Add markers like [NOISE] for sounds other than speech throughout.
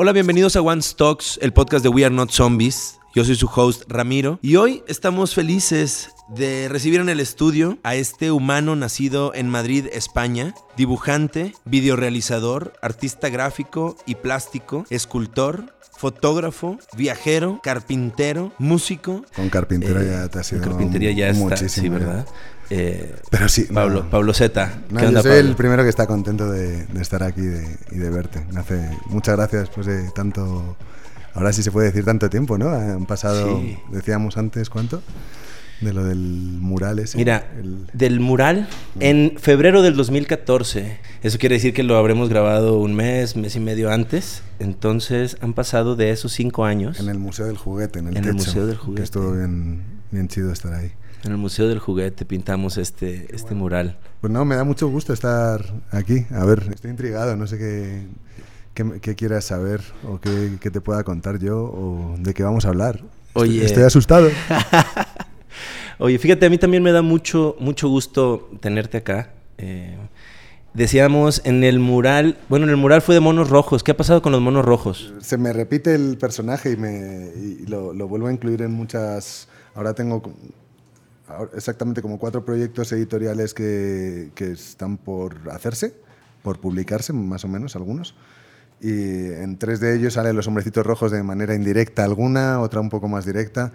Hola, bienvenidos a One Stocks, el podcast de We Are Not Zombies. Yo soy su host Ramiro y hoy estamos felices de recibir en el estudio a este humano nacido en Madrid, España, dibujante, videorealizador, artista gráfico y plástico, escultor, fotógrafo, viajero, carpintero, músico. Con carpintero ya te ha sido Con carpintería ya está, muchísimo, sí, ya. ¿verdad? Eh, Pero sí, Pablo, no. Pablo Zeta. No, ¿Qué yo soy Pablo? el primero que está contento de, de estar aquí de- y de verte. Me hace muchas gracias después de tanto, ahora sí se puede decir tanto tiempo, ¿no? Han pasado, Sí. decíamos antes, ¿cuánto? De lo del mural ese. Mira, el- del mural en febrero del 2014. Eso quiere decir que lo habremos grabado un mes, mes y medio antes. Entonces han pasado de esos cinco años. en el Museo del Juguete, en el En el techo, Museo del que Juguete. estuvo bien, bien chido estar ahí. En el Museo del Juguete pintamos este, este mural. Pues no, me da mucho gusto estar aquí. A ver, estoy intrigado, no sé qué, qué, qué quieras saber o qué, qué te pueda contar yo o de qué vamos a hablar. Estoy- Oye. Estoy, asustado. [LAUGHS] Oye, fíjate, a mí también me da mucho, mucho gusto tenerte acá. Eh, decíamos en el mural, bueno, en el mural fue de monos rojos. ¿Qué ha pasado con los monos rojos? Se me repite el personaje y, me, y lo, lo vuelvo a incluir en muchas... Ahora tengo exactamente como cuatro proyectos editoriales que, que están por hacerse, por publicarse, más o menos algunos. Y en tres de ellos salen los hombrecitos rojos de manera indirecta alguna, otra un poco más directa.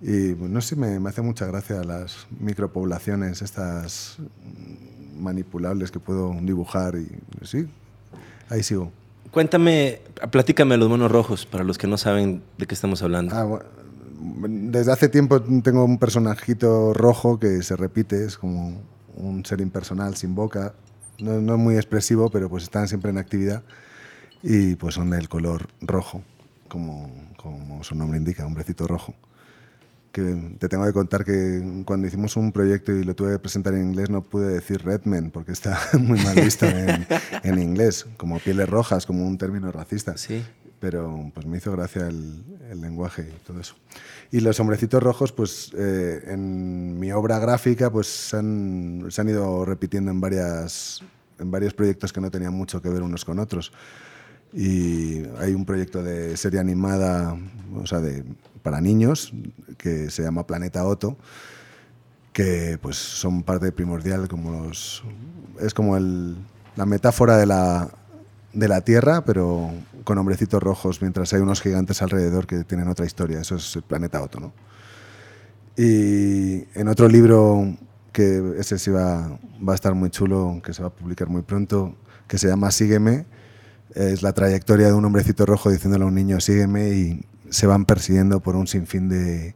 Y pues, no sé, me, me hace mucha gracia las micropoblaciones, estas manipulables que puedo dibujar. Y sí, ahí sigo. Cuéntame, platícame los monos rojos, para los que no saben de qué estamos hablando. Ah, bueno, desde hace tiempo tengo un personajito rojo que se repite, es como un ser impersonal sin boca, no, no muy expresivo, pero pues están siempre en actividad y pues son del color rojo, como, como su nombre indica, hombrecito rojo. Que te tengo que contar que cuando hicimos un proyecto y lo tuve que presentar en inglés no pude decir Redman porque está [LAUGHS] muy mal visto en, en inglés, como pieles rojas, como un término racista Sí. pero pues me hizo gracia el, el lenguaje y todo eso. Y los hombrecitos rojos, pues eh, en mi obra gráfica, pues se han, se han ido repitiendo en, varias, en varios proyectos que no tenían mucho que ver unos con otros. Y hay un proyecto de serie animada, o sea, de, para niños, que se llama Planeta Otto, que pues son parte primordial, como los, es como el, la metáfora de la, de la Tierra, pero con hombrecitos rojos, mientras hay unos gigantes alrededor que tienen otra historia. Eso es planeta Otto, ¿no? Y en otro libro, que ese sí va, va a estar muy chulo, que se va a publicar muy pronto, que se llama Sígueme, es la trayectoria de un hombrecito rojo diciéndole a un niño sígueme y se van persiguiendo por un sinfín de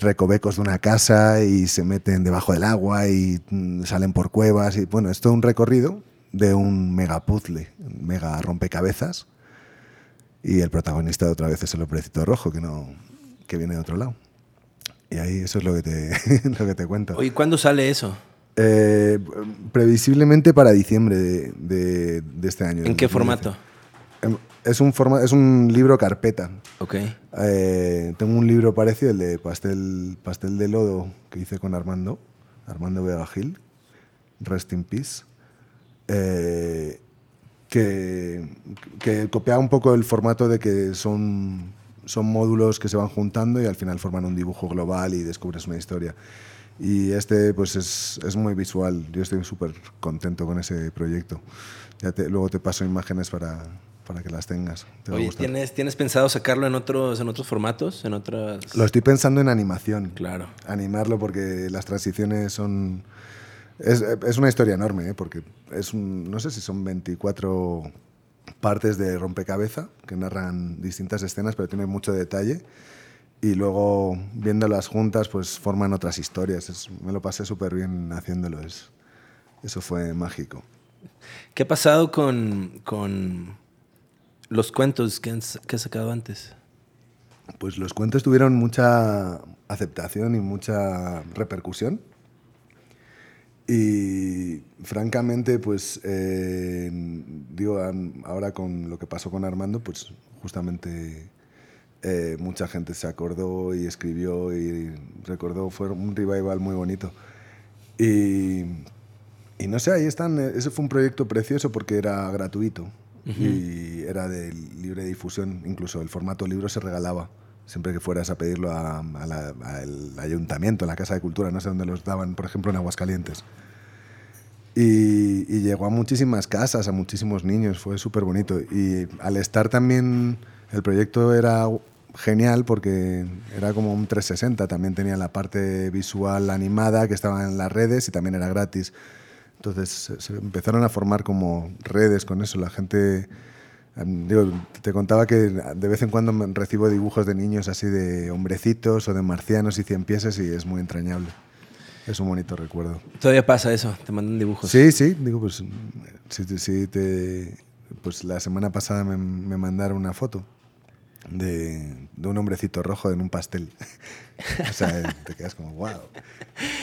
recovecos de una casa y se meten debajo del agua y mm, salen por cuevas y bueno, es todo un recorrido de un mega puzzle, mega rompecabezas y el protagonista otra vez es el hombrecito rojo que no que viene de otro lado. Y ahí eso es lo que te, [LAUGHS] lo que te cuento. Oye, ¿cuándo sale eso? Eh, previsiblemente para diciembre de, de- de este año. ¿En qué 2010. formato? Em, Es un, forma, es un libro carpeta. Ok. Eh, tengo un libro parecido, el de Pastel, Pastel de Lodo, que hice con Armando, Armando Vega Gil, Rest in Peace, eh, que, que copiaba un poco el formato de que son, son módulos que se van juntando y al final forman un dibujo global y descubres una historia. Y este pues es, es muy visual, yo estoy súper contento con ese proyecto. Ya te- luego te paso imágenes para, para que las tengas. Te Oye. ¿tienes, ¿tienes pensado sacarlo en otros, en otros formatos? En otras... Lo estoy pensando en animación. Claro. Animarlo porque las transiciones son... Es, es una historia enorme, ¿eh? porque es un- no sé si son 24 partes de rompecabezas que narran distintas escenas, pero tienen mucho detalle. Y luego, viéndolas juntas, pues forman otras historias. Es- me lo pasé súper bien haciéndolo. Es, eso fue mágico. ¿Qué ha pasado con, con los cuentos que, han, que has sacado antes? Pues los cuentos tuvieron mucha aceptación y mucha repercusión. Y francamente, pues eh, digo, ahora con lo que pasó con Armando, pues justamente eh, mucha gente se acordó y escribió y recordó, fue un revival muy bonito. Y, y no sé, ahí están, eh, ese fue un proyecto precioso porque era gratuito. y era de libre difusión, incluso el formato libro se regalaba siempre que fueras a pedirlo al ayuntamiento, a la Casa de Cultura, no sé dónde los daban, por ejemplo en Aguascalientes. Y, llegó a muchísimas casas, a muchísimos niños, fue súper bonito. Y al estar también, el proyecto era genial porque era como un 360, también tenía la parte visual animada que estaba en las redes y también era gratis. Entonces se empezaron a formar como redes con eso, la gente Digo, te contaba que de vez en cuando recibo dibujos de niños así de hombrecitos o de marcianos y cien pieses y es muy entrañable. Es un bonito recuerdo. ¿Todavía pasa eso? ¿Te mandan dibujos? Sí, sí. Digo, pues, sí, sí, te, pues la semana pasada me, me mandaron una foto de, de, un hombrecito rojo en un pastel. [LAUGHS] o sea, te quedas como, wow,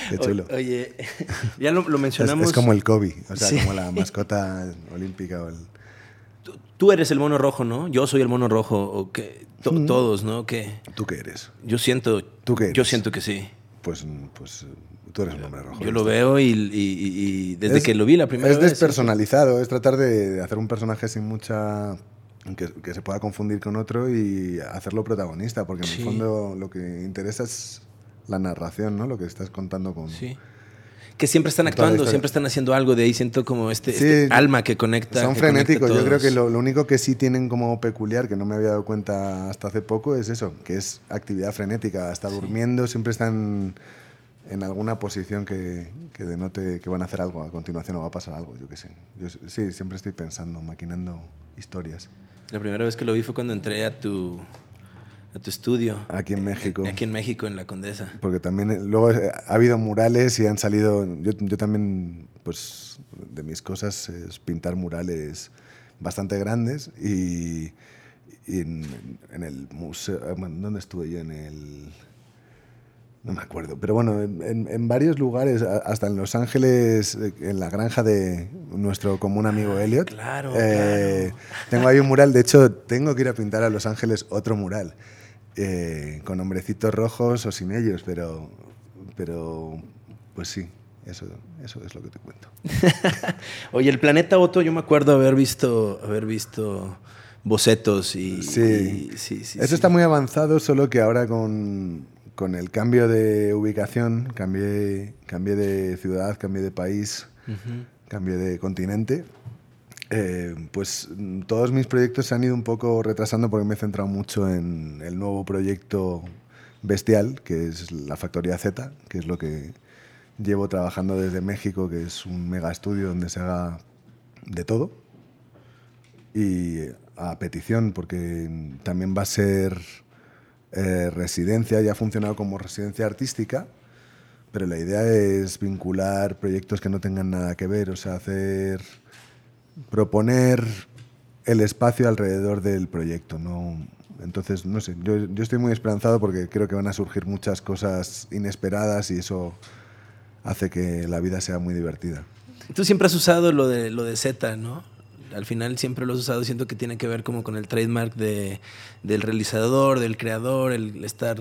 qué chulo. oye, [LAUGHS] ya lo, mencionamos. Es, como el Kobe, o sea, como la [LAUGHS] mascota olímpica o el tú eres el mono rojo, ¿no? Yo soy el mono rojo, o que todos, ¿no? ¿Qué? ¿Tú qué eres? Yo siento, ¿Tú qué yo siento que sí. Pues, pues tú eres el hombre rojo. Yo lo veo y, desde que lo vi la primera vez. Es despersonalizado, es tratar de hacer un personaje sin mucha que, se pueda confundir con otro y hacerlo protagonista, porque en el fondo lo que interesa es la narración, ¿no? Lo que estás contando con, sí que siempre están actuando, siempre están haciendo algo, de ahí siento como este, este alma que conecta. Son frenéticos, yo creo que lo, único que sí tienen como peculiar, que no me había dado cuenta hasta hace poco, es eso, que es actividad frenética, hasta durmiendo siempre están en alguna posición que, que, denote que van a hacer algo a continuación o va a pasar algo, yo qué sé. Yo sí, siempre estoy pensando, maquinando historias. La primera vez que lo vi fue cuando entré a tu a tu estudio. Aquí en México. Aquí en México, en la Condesa. Porque también eh, luego eh, ha habido murales y han salido, yo, yo también, pues de mis cosas es pintar murales bastante grandes y, en, el museo, eh, ¿dónde estuve yo? En el... No me acuerdo, pero bueno, en, en, varios lugares, hasta en Los Ángeles, en la granja de nuestro común amigo ah, Elliot. Claro, claro. Tengo ahí un mural, de hecho, tengo que ir a pintar a Los Ángeles otro mural. Eh, con hombrecitos rojos o sin ellos, pero, pero pues sí, eso, eso es lo que te cuento. [LAUGHS] Oye, el planeta Otto, yo me acuerdo haber visto, haber visto bocetos y... Sí, sí, sí eso está muy avanzado, solo que ahora con, con el cambio de ubicación, cambié, cambié de ciudad, cambié de país, cambié de continente eh, pues todos mis proyectos se han ido un poco retrasando porque me he centrado mucho en el nuevo proyecto bestial, que es la Factoría Z, que es lo que llevo trabajando desde México, que es un mega estudio donde se haga de todo. Y a petición, porque también va a ser eh, residencia, ya ha funcionado como residencia artística, pero la idea es vincular proyectos que no tengan nada que ver, o sea, hacer proponer el espacio alrededor del proyecto. ¿no? Entonces, no sé, yo, estoy muy esperanzado porque creo que van a surgir muchas cosas inesperadas y eso hace que la vida sea muy divertida. Tú siempre has usado lo de, lo de Z, ¿no? Al final siempre lo has usado, siento que tiene que ver como con el trademark de, del realizador, del creador, el estar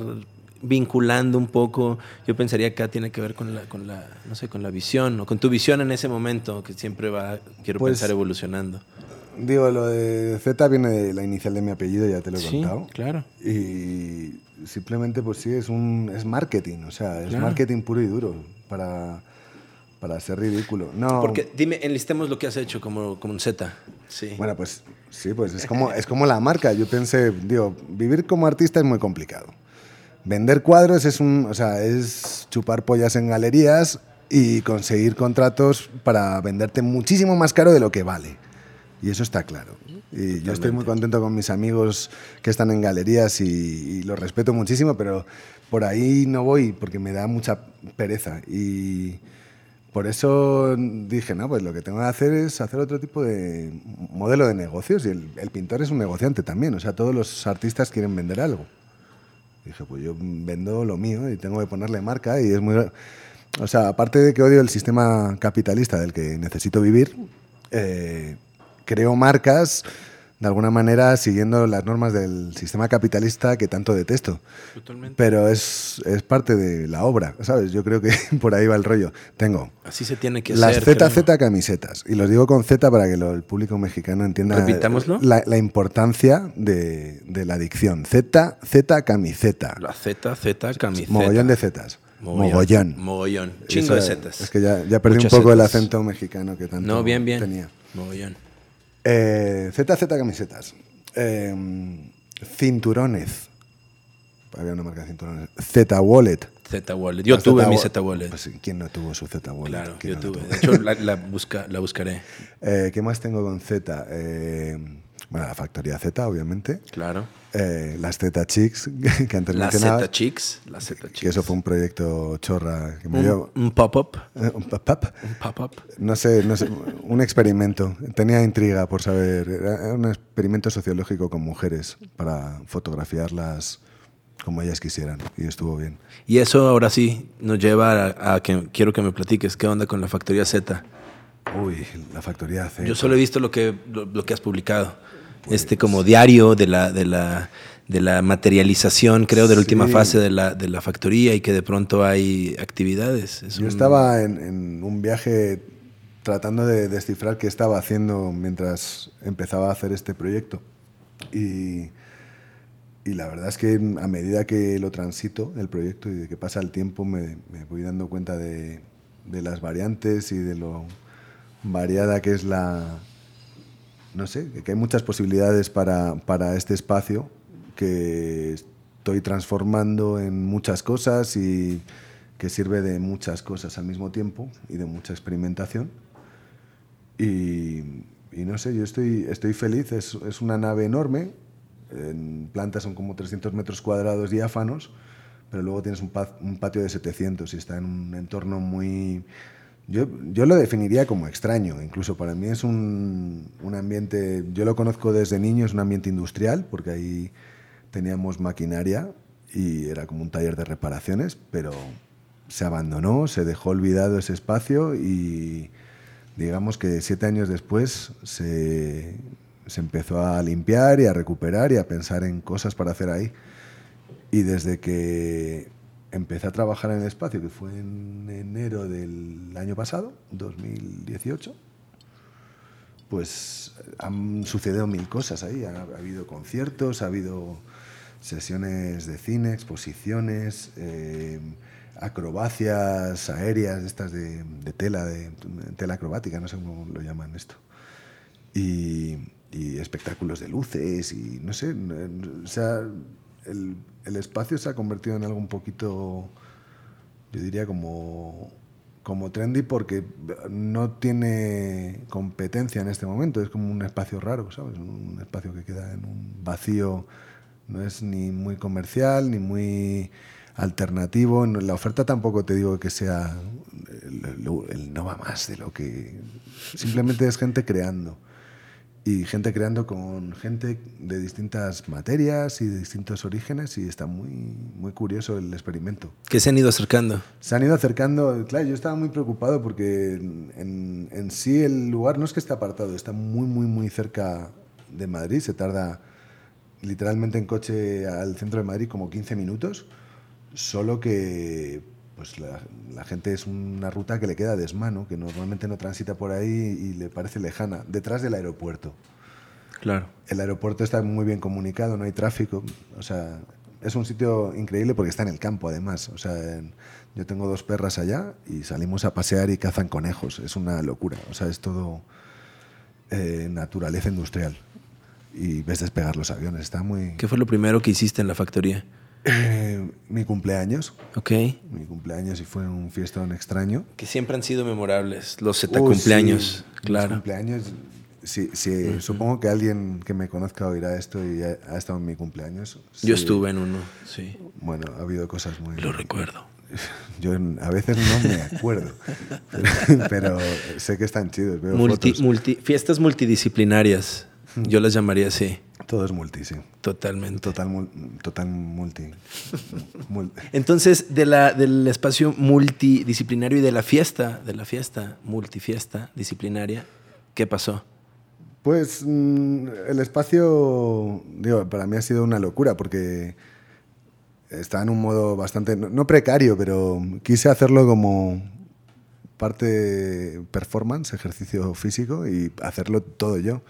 vinculando un poco, yo pensaría que acá tiene que ver con la, con la, no sé, con la visión o con tu visión en ese momento, que siempre va, quiero pues, pensar, evolucionando. Digo, lo de Z viene de la inicial de mi apellido, ya te lo he sí, contado. claro. Y simplemente, pues sí, es, un, es marketing, o sea, es marketing puro y duro para, para ser ridículo. No. Porque dime, enlistemos lo que has hecho como, como un Z. Sí. Bueno, pues sí, pues es como, [LAUGHS] es como la marca. Yo pensé, digo, vivir como artista es muy complicado. Vender cuadros es, un, o sea, es chupar pollas en galerías y conseguir contratos para venderte muchísimo más caro de lo que vale. Y eso está claro. Y yo estoy muy contento con mis amigos que están en galerías y, y los respeto muchísimo, pero por ahí no voy porque me da mucha pereza. Y por eso dije, no, pues lo que tengo que hacer es hacer otro tipo de modelo de negocios. Y el, el pintor es un negociante también. O sea, todos los artistas quieren vender algo. Dije, pues yo vendo lo mío y tengo que ponerle marca y es muy... O sea, aparte de que odio el sistema capitalista del que necesito vivir, eh, creo marcas de alguna manera siguiendo las normas del sistema capitalista que tanto detesto. Totalmente. Pero es, es parte de la obra, ¿sabes? Yo creo que [LAUGHS] por ahí va el rollo. Tengo Así se tiene que las hacer. ZZ creo. camisetas. Y los digo con Z para que lo- el público mexicano entienda Repitámoslo. la, la importancia de, de la dicción. Z, Z camiseta. La Z, Z, camiseta. Mogollón de Zetas. Mogollón. Mogollón. Chingo de Zetas. Es que ya, ya perdí Muchas un poco el acento mexicano que tanto No, bien, bien. tenía. Mogollón. Eh, ZZ camisetas. Eh, cinturones. Había una marca de cinturones. Z Wallet. Z Wallet. Yo tuve mi Z Wallet. Pues, ¿Quién no tuvo su Z Wallet? claro, ¿Quién yo no tuve. tuvo? De hecho, la, la busca, la buscaré. [LAUGHS] Eh, ¿Qué más tengo con Z? Eh, bueno, la factoría Z, obviamente. Claro. Eh, las Z Chicks, [LAUGHS] que antes Las mencionaba. Z Chicks. Las Z Chicks. Que eso fue un proyecto chorra que me dio. un, un pop-up. eh, un pop-up. Un pop-up. No sé, no sé, un experimento. Tenía intriga por saber. Era un experimento sociológico con mujeres para fotografiarlas como ellas quisieran. Y estuvo bien. Y eso ahora sí nos lleva a, a que quiero que me platiques qué onda con la factoría Z. Uy, la factoría Z. Yo solo he visto lo que, lo, lo que has publicado. Este como diario de la, de la, de la materialización, creo, de la última Sí. fase de la, de la factoría y que de pronto hay actividades. Es Yo un- estaba en, en un viaje tratando de descifrar qué estaba haciendo mientras empezaba a hacer este proyecto. Y, y la verdad es que a medida que lo transito, el proyecto, y de que pasa el tiempo, me, me voy dando cuenta de, de las variantes y de lo variada que es la... No sé, que hay muchas posibilidades para, para este espacio que estoy transformando en muchas cosas y que sirve de muchas cosas al mismo tiempo y de mucha experimentación. Y, no sé, yo estoy, estoy feliz, es, es una nave enorme, en planta son como 300 metros cuadrados diáfanos, pero luego tienes un, un patio de 700 y está en un entorno muy... Yo, yo lo definiría como extraño, incluso para mí es un, un ambiente, yo lo conozco desde niño, es un ambiente industrial, porque ahí teníamos maquinaria y era como un taller de reparaciones, pero se abandonó, se dejó olvidado ese espacio y digamos que siete años después se, se empezó a limpiar y a recuperar y a pensar en cosas para hacer ahí. Y desde que empecé a trabajar en el espacio, que fue en enero del año pasado, 2018, pues han sucedido mil cosas ahí. Ha, ha habido conciertos, ha habido sesiones de cine, exposiciones, eh, acrobacias aéreas, estas de, de tela, de, tela acrobática, no sé cómo lo llaman esto. Y, y espectáculos de luces y no sé, o sea, el, el espacio se ha convertido en algo un poquito, yo diría como, como trendy porque no tiene competencia en este momento, es como un espacio raro, ¿sabes? Un espacio que queda en un vacío, no es ni muy comercial ni muy alternativo. La oferta tampoco te digo que sea el no va más de lo que... Simplemente es gente creando y gente creando con gente de distintas materias y de distintos orígenes y está muy, muy curioso el experimento. Que se han ido acercando. Se han ido acercando, claro, yo estaba muy preocupado porque en, en- en sí el lugar no es que esté apartado, está muy, muy, muy cerca de Madrid, se tarda literalmente en coche al centro de Madrid como 15 minutos, solo que pues la, la gente es una ruta que le queda desmano, que normalmente no transita por ahí y le parece lejana, detrás del aeropuerto. Claro. El aeropuerto está muy bien comunicado, no hay tráfico. O sea, es un sitio increíble porque está en el campo, además. O sea, en- yo tengo dos perras allá y salimos a pasear y cazan conejos. Es una locura. O sea, es todo eh, naturaleza industrial. Y ves despegar los aviones. Está muy. ¿Qué fue lo primero que hiciste en la factoría? Mi cumpleaños. Ok. Mi cumpleaños y fue un fiestón extraño. Que siempre han sido memorables. Los Z Uy, cumpleaños. sí, mis claro. cumpleaños. Sí, sí, Supongo que alguien que me conozca oirá esto y ha, ha estado en mi cumpleaños. Yo Sí. estuve en uno, sí. Bueno, ha habido cosas muy... Lo recuerdo. [LAUGHS] Yo a veces no me acuerdo, pero, [LAUGHS] pero sé que están chidos. Veo Multi, fotos. multi, fiestas multidisciplinarias. Yo las llamaría así. Todo es multi, sí. Totalmente. Total, total multi. [LAUGHS] Mul- Entonces, de la, del espacio multidisciplinario y de la fiesta, de la fiesta, multifiesta disciplinaria, ¿qué pasó? Pues mm, el espacio, digo, para mí ha sido una locura porque está en un modo bastante, no precario, pero quise hacerlo como parte performance, ejercicio físico y hacerlo todo yo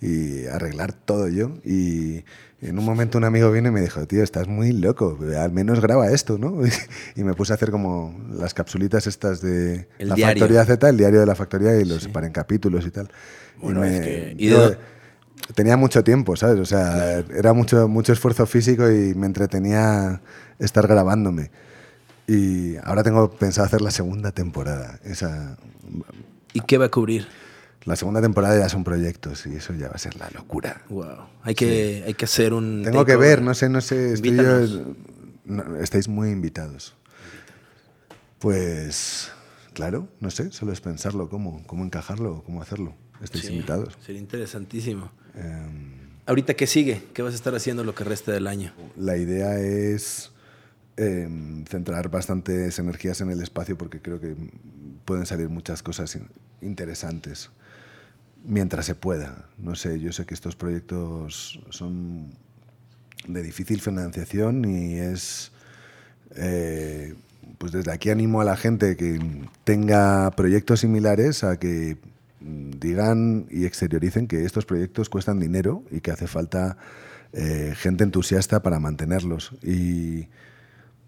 y arreglar todo yo. Y en un momento un amigo viene y me dijo, tío, estás muy loco, al menos graba esto, ¿no? [LAUGHS] Y me puse a hacer como las capsulitas estas de la Factoría Z, el diario de la Factoría, y los separé en capítulos y tal. y tenía mucho tiempo, ¿sabes? O sea, era mucho, mucho esfuerzo físico y me entretenía estar grabándome. Y ahora tengo pensado hacer la segunda temporada. Esa... ¿Y qué va a cubrir? La segunda temporada ya son proyectos y eso ya va a ser la locura. Wow. Hay que, hay que hacer un. Tengo que ver, no sé, no sé. estáis muy invitados. Pues, claro, no sé, solo es pensarlo, cómo, cómo encajarlo, cómo hacerlo. Estáis invitados. Sería interesantísimo. Em, Ahorita, ¿qué sigue? ¿Qué vas a estar haciendo lo que resta del año? La idea es Em, centrar bastantes energías en el espacio porque creo que pueden salir muchas cosas interesantes mientras se pueda. No sé, yo sé que estos proyectos son de difícil financiación y es... Eh, pues desde aquí animo a la gente que tenga proyectos similares a que digan y exterioricen que estos proyectos cuestan dinero y que hace falta eh, gente entusiasta para mantenerlos. Y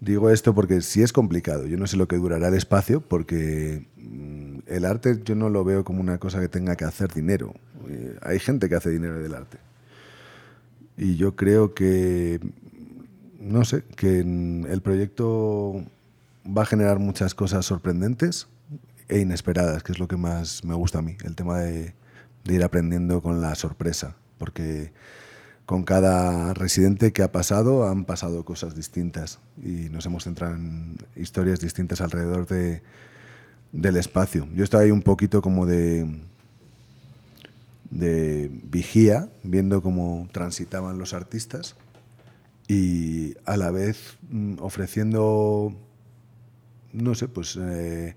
Digo esto porque sí es complicado. Yo no sé lo que durará el espacio porque mm, el arte yo no lo veo como una cosa que tenga que hacer dinero. Eh, hay gente que hace dinero del arte. Y yo creo que, no sé, que el proyecto va a generar muchas cosas sorprendentes e inesperadas, que es lo que más me gusta a mí, el tema de, ir aprendiendo con la sorpresa. Porque con cada residente que ha pasado han pasado cosas distintas y nos hemos centrado en historias distintas alrededor de, del espacio. Yo estaba ahí un poquito como de, de vigía, viendo cómo transitaban los artistas y a la vez mm, ofreciendo, no sé, pues eh,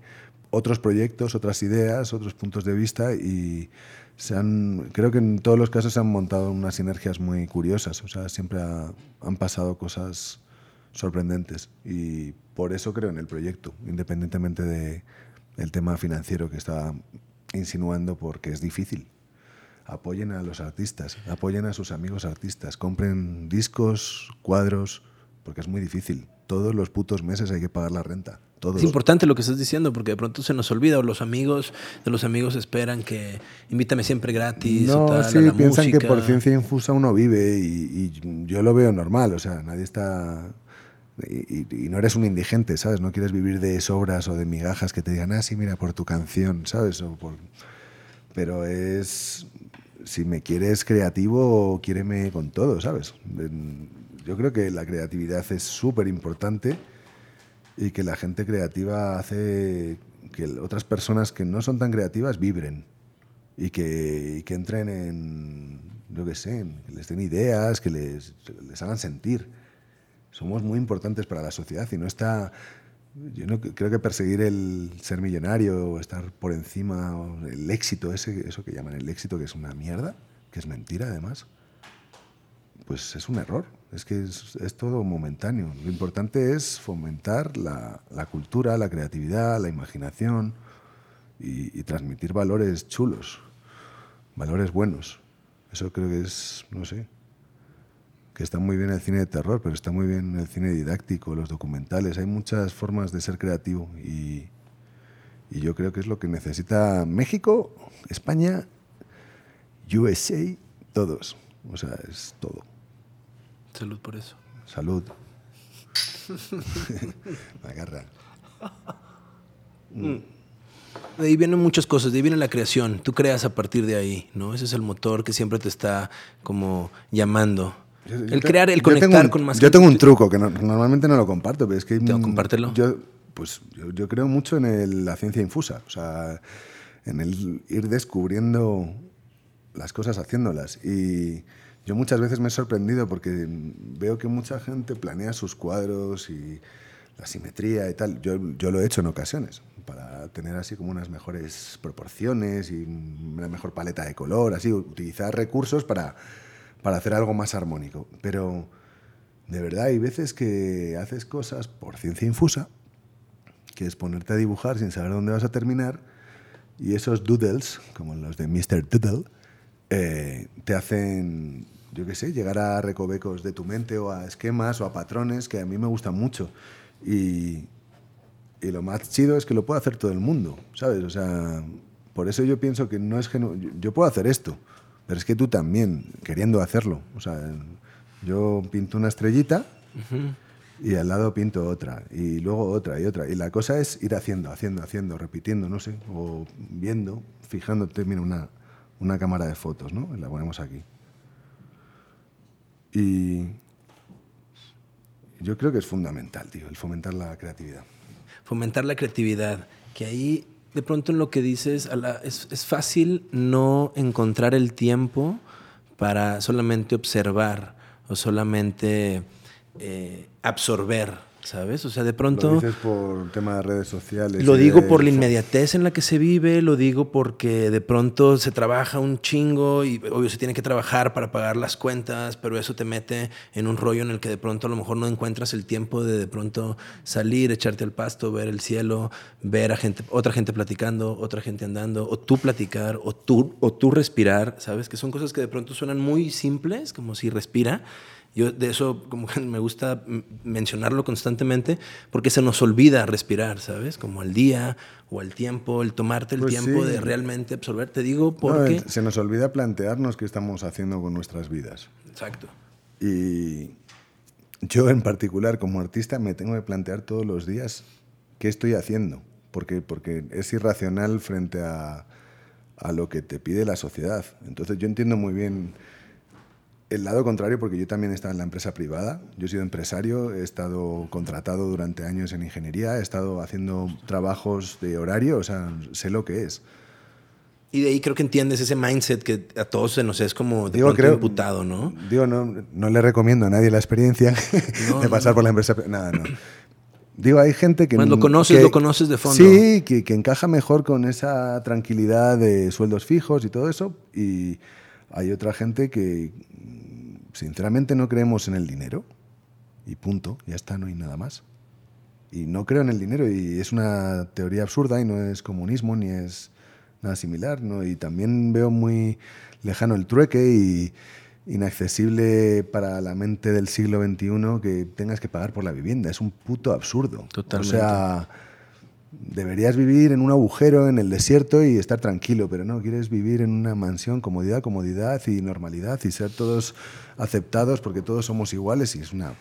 otros proyectos, otras ideas, otros puntos de vista y se han, creo que en todos los casos se han montado unas sinergias muy curiosas, o sea, siempre han pasado cosas sorprendentes y por eso creo en el proyecto, independientemente de el tema financiero que estaba insinuando porque es difícil. Apoyen a los artistas, apoyen a sus amigos artistas, compren discos, cuadros, porque es muy difícil. Todos los putos meses hay que pagar la renta. Es importante lo que estás diciendo porque de pronto se nos olvida o los amigos de los amigos esperan que invítame siempre gratis. No, o tal, sí, piensan que por ciencia infusa uno vive y, yo lo veo normal, o sea, nadie está... Y, no eres un indigente, ¿sabes? No quieres vivir de sobras o de migajas que te digan, ah, sí, mira, por tu canción, ¿sabes? O por... Pero es... Si me quieres creativo, quiéreme con todo, ¿sabes? Yo creo que la creatividad es súper importante y que la gente creativa hace que otras personas que no son tan creativas vibren y que, que entren en, yo qué sé, que les den ideas, que les, les hagan sentir. Somos muy importantes para la sociedad y no está... Yo no creo que perseguir el ser millonario o estar por encima, el éxito, ese, eso que llaman el éxito, que es una mierda, que es mentira además, pues es un error. Es que es, todo momentáneo. Lo importante es fomentar la, cultura, la creatividad, la imaginación y, transmitir valores chulos, valores buenos. Eso creo que es, no sé, que está muy bien el cine de terror, pero está muy bien el cine didáctico, los documentales. Hay muchas formas de ser creativo y, y yo creo que es lo que necesita México, España, USA, todos. O sea, es todo. Salud por eso. Salud. [LAUGHS] Me agarra. Mm. De ahí vienen muchas cosas, de ahí viene la creación. Tú creas a partir de ahí, ¿no? Ese es el motor que siempre te está como llamando. El crear, el conectar con más Yo tengo un truco que normalmente no lo comparto, pero es que... compártelo. Yo, pues, yo, yo, creo mucho en la ciencia infusa, o sea, en el ir descubriendo las cosas haciéndolas. Y yo muchas veces me he sorprendido porque veo que mucha gente planea sus cuadros y la simetría y tal. Yo, yo lo he hecho en ocasiones para tener así como unas mejores proporciones y una mejor paleta de color, así, utilizar recursos para, para hacer algo más armónico. Pero de verdad hay veces que haces cosas por ciencia infusa, que es ponerte a dibujar sin saber dónde vas a terminar, y esos doodles, como los de Mr. Doodle, eh, te hacen, yo qué sé, llegar a recovecos de tu mente o a esquemas o a patrones que a mí me gustan mucho. Y, y lo más chido es que lo puede hacer todo el mundo, ¿sabes? O sea, por eso yo pienso que no es que yo puedo hacer esto, pero es que tú también, queriendo hacerlo. O sea, yo pinto una estrellita y al lado pinto otra, y luego otra y otra. Y la cosa es ir haciendo, haciendo, haciendo, repitiendo, no sé, o viendo, fijándote, mira, una, una cámara de fotos, ¿no? la ponemos aquí. Y yo creo que es fundamental, tío, el fomentar la creatividad fomentar la creatividad, que ahí de pronto en lo que dices es, es, fácil no encontrar el tiempo para solamente observar o solamente eh, absorber ¿sabes? O sea, de pronto... Lo dices por tema de redes sociales. Lo digo por la inmediatez en la que se vive, lo digo porque de pronto se trabaja un chingo y obvio se tiene que trabajar para pagar las cuentas, pero eso te mete en un rollo en el que de pronto a lo mejor no encuentras el tiempo de de pronto salir, echarte al pasto, ver el cielo, ver a gente, otra gente platicando, otra gente andando, o tú platicar, o tú, o tú respirar, ¿sabes? Que son cosas que de pronto suenan muy simples, como si respira, yo de eso como me gusta mencionarlo constantemente porque se nos olvida respirar, ¿sabes? Como al día o al tiempo, el tomarte el pues tiempo de realmente absorber. Te digo porque... se nos olvida plantearnos qué estamos haciendo con nuestras vidas. Exacto. Y yo en particular como artista me tengo que plantear todos los días qué estoy haciendo, porque, porque es irracional frente a, a lo que te pide la sociedad. Entonces yo entiendo muy bien el lado contrario, porque yo también he estado en la empresa privada, yo he sido empresario, he estado contratado durante años en ingeniería, he estado haciendo trabajos de horario, o sea, sé lo que es. Y de ahí creo que entiendes ese mindset que a todos se nos es como de digo, creo, imputado, ¿no? Digo, no, no le recomiendo a nadie la experiencia [LAUGHS] de pasar por la empresa. Nada, no. Digo, hay gente que... Cuando lo conoces, lo conoces de fondo. Sí, que, que, encaja mejor con esa tranquilidad de sueldos fijos y todo eso. Y hay otra gente que, sinceramente no creemos en el dinero y punto, ya está, no hay nada más. Y no creo en el dinero y es una teoría absurda y no es comunismo ni es nada similar, ¿no? Y también veo muy lejano el trueque y inaccesible para la mente del siglo XXI que tengas que pagar por la vivienda. Es un puto absurdo. Totalmente. O sea, deberías vivir en un agujero en el desierto y estar tranquilo, pero no, quieres vivir en una mansión, comodidad, comodidad y normalidad y ser todos aceptados porque todos somos iguales y es una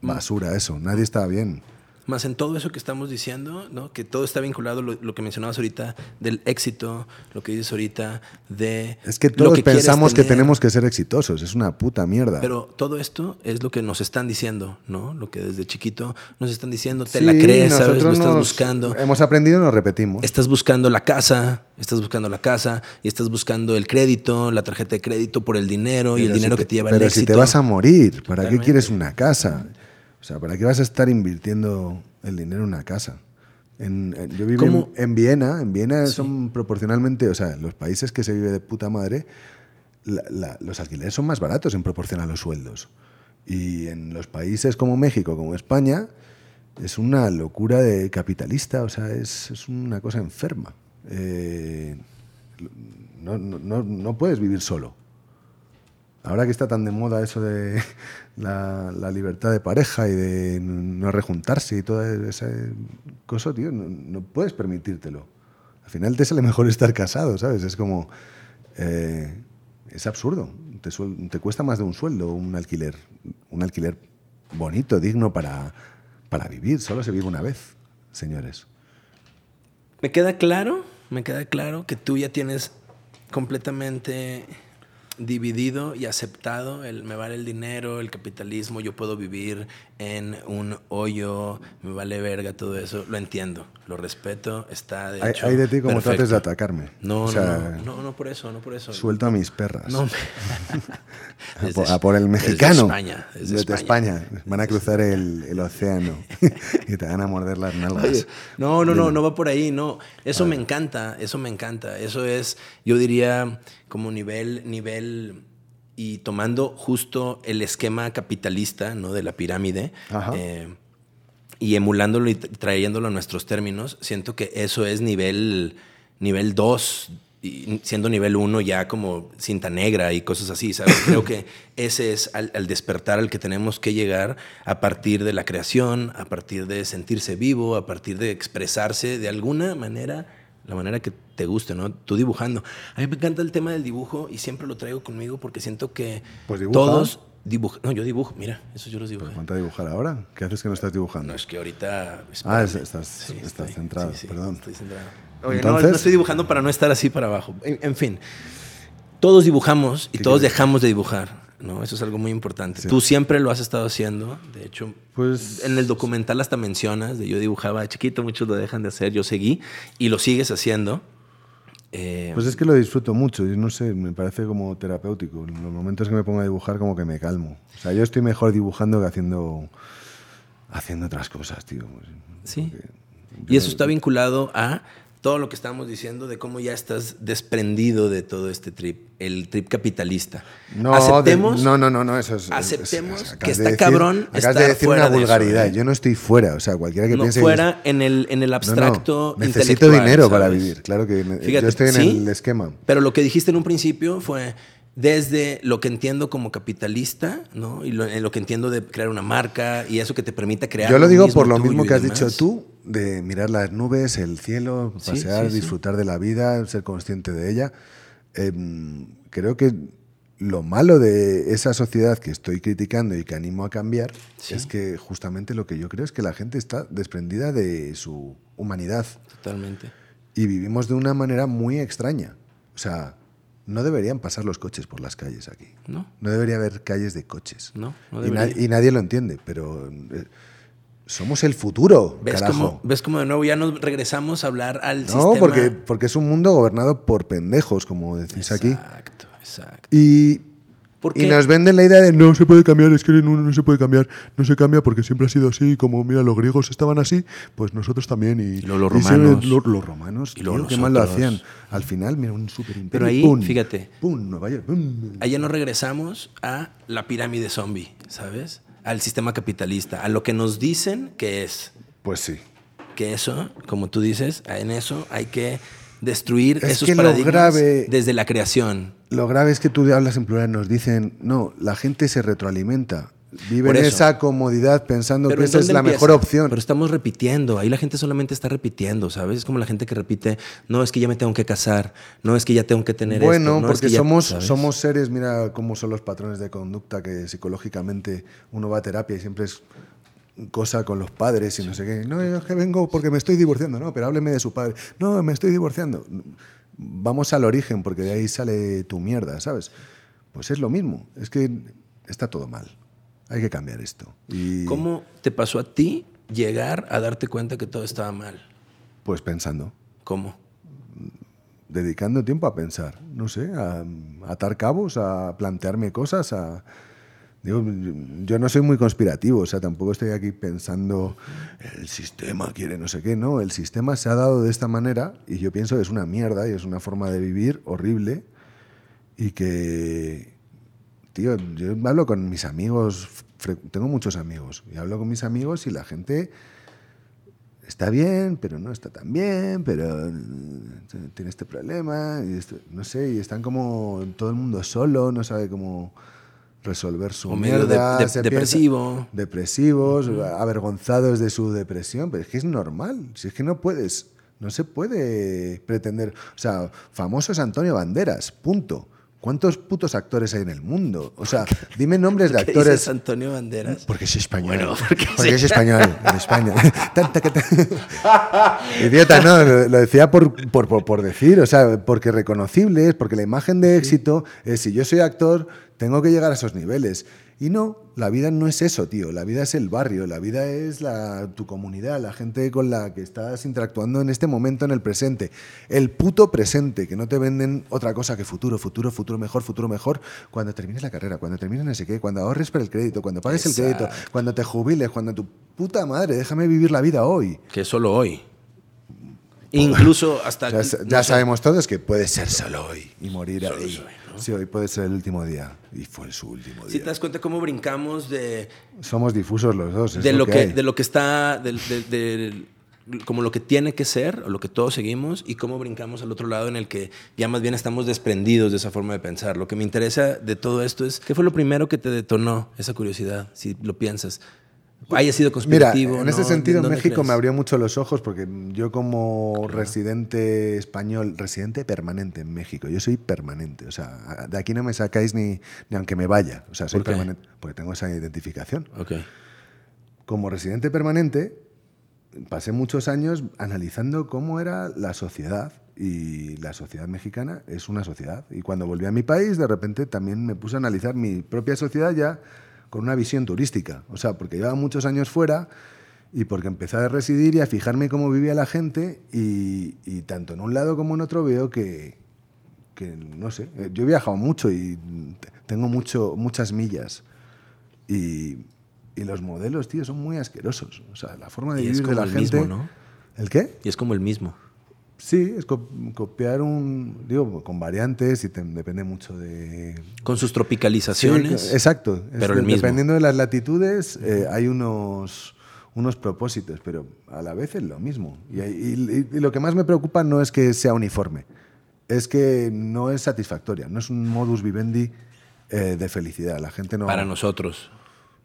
basura eso, nadie está bien. Más en todo eso que estamos diciendo, ¿no? que todo está vinculado, lo, lo, que mencionabas ahorita, del éxito, lo que dices ahorita, de... Es que todos pensamos que tenemos que ser exitosos, es una puta mierda. Pero todo esto es lo que nos están diciendo, ¿no? Lo que desde chiquito nos están diciendo, te la crees, ¿sabes? Lo estás buscando. Hemos aprendido y nos repetimos. Estás buscando la casa, estás buscando la casa y estás buscando el crédito, la tarjeta de crédito por el dinero y el dinero que te lleva el éxito. Pero si te vas a morir, ¿para qué quieres una casa? O sea, ¿para qué vas a estar invirtiendo el dinero en una casa? En, yo vivo en, Viena, en Viena son proporcionalmente, o sea, los países que se vive de puta madre, los alquileres son más baratos en proporción a los sueldos. Y en los países como México, como España, es una locura de capitalista, o sea, es, es una cosa enferma. Eh, no, no, no puedes vivir solo. Ahora que está tan de moda eso de [LAUGHS] la, libertad de pareja y de no rejuntarse y toda esa cosa, tío, no, puedes permitírtelo. Al final te sale mejor [LAUGHS] estar casado, ¿sabes? Es como... Eh, es absurdo. Te, te, cuesta más de un sueldo un alquiler. Un alquiler bonito, digno para, para vivir. Solo se vive una vez, señores. Me queda claro, me queda claro que tú ya tienes completamente dividido y aceptado el me vale el dinero, el capitalismo, yo puedo vivir en un hoyo, me vale verga todo eso, lo entiendo, lo respeto, está de hay, hecho hay de ti como perfecto. trates de atacarme. No, O no, sea, no, no, no por eso, no por eso. Suelto a mis perras. No, [LAUGHS] a, Desde- por, a por el desde mexicano. España, desde España. Van a cruzar el, el océano [LAUGHS] y te van a morder las nalgas. Oye, no, no, no, no va por ahí, no. Eso me encanta, eso me encanta. Eso es, yo diría, como nivel, nivel, y tomando justo el esquema capitalista, ¿no? De la pirámide, eh, y emulándolo y tra- trayéndolo a nuestros términos, siento que eso es nivel, nivel 2, y siendo nivel 1 ya como cinta negra y cosas así, ¿sabes? Creo que [LAUGHS] ese es al, al despertar al que tenemos que llegar a partir de la creación, a partir de sentirse vivo, a partir de expresarse de alguna manera, la manera que te guste, ¿no? Tú dibujando. A mí me encanta el tema del dibujo y siempre lo traigo conmigo porque siento que Pues todos dibujan. No, yo dibujo, mira, eso yo los dibujé. Ponte a dibujar ahora. ¿Qué haces que no estás dibujando? No, es que ahorita... Ah, espérame. es- estás- estás centrado, perdón. Estoy centrado. Oye, Entonces- no estoy dibujando para no estar así para abajo. En, en fin, todos dibujamos y ¿Qué todos quieres? dejamos de dibujar. ¿No? Eso es algo muy importante. Sí. Tú siempre lo has estado haciendo. De hecho, Pues- en el documental hasta mencionas de yo dibujaba de chiquito, muchos lo dejan de hacer, yo seguí y lo sigues haciendo. Eh, Pues es que lo disfruto mucho y no sé, me parece como terapéutico. En los momentos que me pongo a dibujar como que me calmo. O sea, yo estoy mejor dibujando que haciendo haciendo otras cosas, tío. Sí. Y eso está vinculado a todo lo que estamos diciendo de cómo ya estás desprendido de todo este trip, el trip capitalista. No, aceptemos, de- no, no, no, no, eso es. aceptemos es- que de está decir- cabrón Acabas estar de decir fuera una de eso, vulgaridad. ¿eh? Yo no estoy fuera. O sea, cualquiera que no piense. fuera en el, en el No, no, abstracto necesito intelectual, dinero para vivir. Claro que Fíjate, yo estoy en sí, el esquema. Pero lo que dijiste en un principio fue desde lo que entiendo como capitalista, ¿no? Y lo, en lo que entiendo de crear una marca y eso que te permita crear. Yo lo digo por lo mismo que has demás. dicho tú, de mirar las nubes, el cielo, Sí, pasear, sí, sí. disfrutar de la vida, ser consciente de ella. Em, creo que lo malo de esa sociedad que estoy criticando y que animo a cambiar Sí. es que justamente lo que yo creo es que la gente está desprendida de su humanidad Totalmente. y vivimos de una manera muy extraña. O sea, no deberían pasar los coches por las calles aquí. No, No debería haber calles de coches. no, no y, na- debería. y nadie lo entiende, pero eh, somos el futuro, ¿Ves carajo. cómo, ¿Ves cómo de nuevo ya nos regresamos a hablar al no, sistema? porque, porque es un mundo gobernado por pendejos, como decís aquí. Exacto, exacto. Y, ¿Por y nos venden la idea de no se puede cambiar, es que no, no se puede cambiar, no se cambia porque siempre ha sido así, como mira, los griegos estaban así, pues nosotros también. Y, los romanos. lo- los romanos, Y tío, qué mal lo hacían. Al final, mira, un super imperio. Pero ahí, pum, fíjate. Pum, Nueva York, pum. Allá nos regresamos a la pirámide zombie, ¿sabes? Al sistema capitalista, a lo que nos dicen que es. Pues sí. Que eso, como tú dices, en eso hay que destruir Es esos que paradigmas grave- desde la creación. Lo grave es que tú hablas en plural, nos dicen, no, la gente se retroalimenta. Vive en esa comodidad pensando Pero que ¿en esa es la empieza? mejor opción. Pero estamos repitiendo. Ahí la gente solamente está repitiendo, ¿sabes? Es como la gente que repite, no es que ya me tengo que casar, no es que ya tengo que tener bueno, esto. no es porque que ya-", somos, somos seres, mira cómo son los patrones de conducta, que psicológicamente uno va a terapia y siempre es cosa con los padres y no sé qué. No, es que vengo porque me estoy divorciando, no, pero hábleme de su padre. No, me estoy divorciando. Vamos al origen, porque de ahí sale tu mierda, ¿sabes? Pues es lo mismo, es que está todo mal. Hay que cambiar esto. Y ¿Cómo te pasó a ti llegar a darte cuenta que todo estaba mal? pues pensando. ¿Cómo? dedicando tiempo a pensar, no sé, a, a atar cabos, a plantearme cosas, a... Yo no soy muy conspirativo, o sea, tampoco estoy aquí pensando el sistema quiere no sé qué, no, el sistema se ha dado de esta manera y yo pienso que es una mierda y es una forma de vivir horrible y que, tío, yo hablo con mis amigos, tengo muchos amigos y hablo con mis amigos y la gente está bien, pero no está tan bien, pero tiene este problema, y esto- no sé, y están como todo el mundo solo, no sabe cómo resolver su O medio de- mierda, de- se piensa- depresivo. depresivos, avergonzados de su depresión, pero es que es normal, si es que no puedes, no se puede pretender, o sea, famoso es Antonio Banderas, punto. ¿Cuántos putos actores hay en el mundo? O sea, dime nombres de ¿Qué actores. dices Antonio Banderas? Porque es español. Bueno, porque, porque es español en España. Tanta que ta- Idiota, no, lo, lo decía por, por, por- por decir, o sea, porque reconocible es, porque la imagen de éxito es si yo soy actor, tengo que llegar a esos niveles. Y no, la vida no es eso, tío. La vida es el barrio, la vida es la, tu comunidad, la gente con la que estás interactuando en este momento, en el presente. El puto presente, que no te venden otra cosa que futuro, futuro, futuro mejor, futuro mejor, cuando termines la carrera, cuando termines no sé qué, cuando ahorres para el crédito, cuando pagues el crédito, cuando te jubiles, cuando tu puta madre, déjame vivir la vida hoy. Que solo hoy. Incluso hasta... Ya, no ya sé, sabemos todos que puede ser solo hoy y morir ahí. Sí, hoy puede ser el último día. Y fue su último Si día. te das cuenta cómo brincamos de, Somos difusos los dos. es de, lo que, hay. de lo que está, del- del- del- como lo que tiene que ser, o lo que todos seguimos, y cómo brincamos al otro lado en el que ya más bien estamos desprendidos de esa forma de pensar. Lo que me interesa de todo esto es, ¿qué fue lo primero que te detonó esa curiosidad, si lo piensas? ¿Haya sido Mira, conspirativo? en ese no? sentido ¿Dónde México crees? me abrió mucho los ojos porque yo como residente español, residente permanente en México, yo soy permanente, o sea, de aquí no me sacáis ni, ni aunque me vaya, o sea, soy ¿Por permanente, porque tengo esa identificación. Ok. como residente permanente, pasé muchos años analizando cómo era la sociedad. Y la sociedad mexicana es una sociedad. Y cuando volví a mi país, de repente también me puse a analizar mi propia sociedad ya con una visión turística. O sea, porque llevaba muchos años fuera y porque empecé a residir y a fijarme cómo vivía la gente. Y, y tanto en un lado como en otro veo que, que no sé, eh, yo he viajado mucho y tengo mucho, muchas millas. Y, y los modelos, tío, son muy asquerosos. O sea, la forma de Y es vivir de como la el gente. mismo, ¿no? ¿El qué? Y es como el mismo. Sí, es co- copiar un. Digo, con variantes y te- depende mucho de. Con sus Sí, tropicalizaciones. exacto. Es pero de- el mismo. Dependiendo de las latitudes, eh, hay unos, unos propósitos, pero a la vez es lo mismo. Y, y- y lo que más me preocupa no es que sea uniforme, es que no es satisfactoria, no es un modus vivendi eh, de felicidad. La gente no. Para nosotros,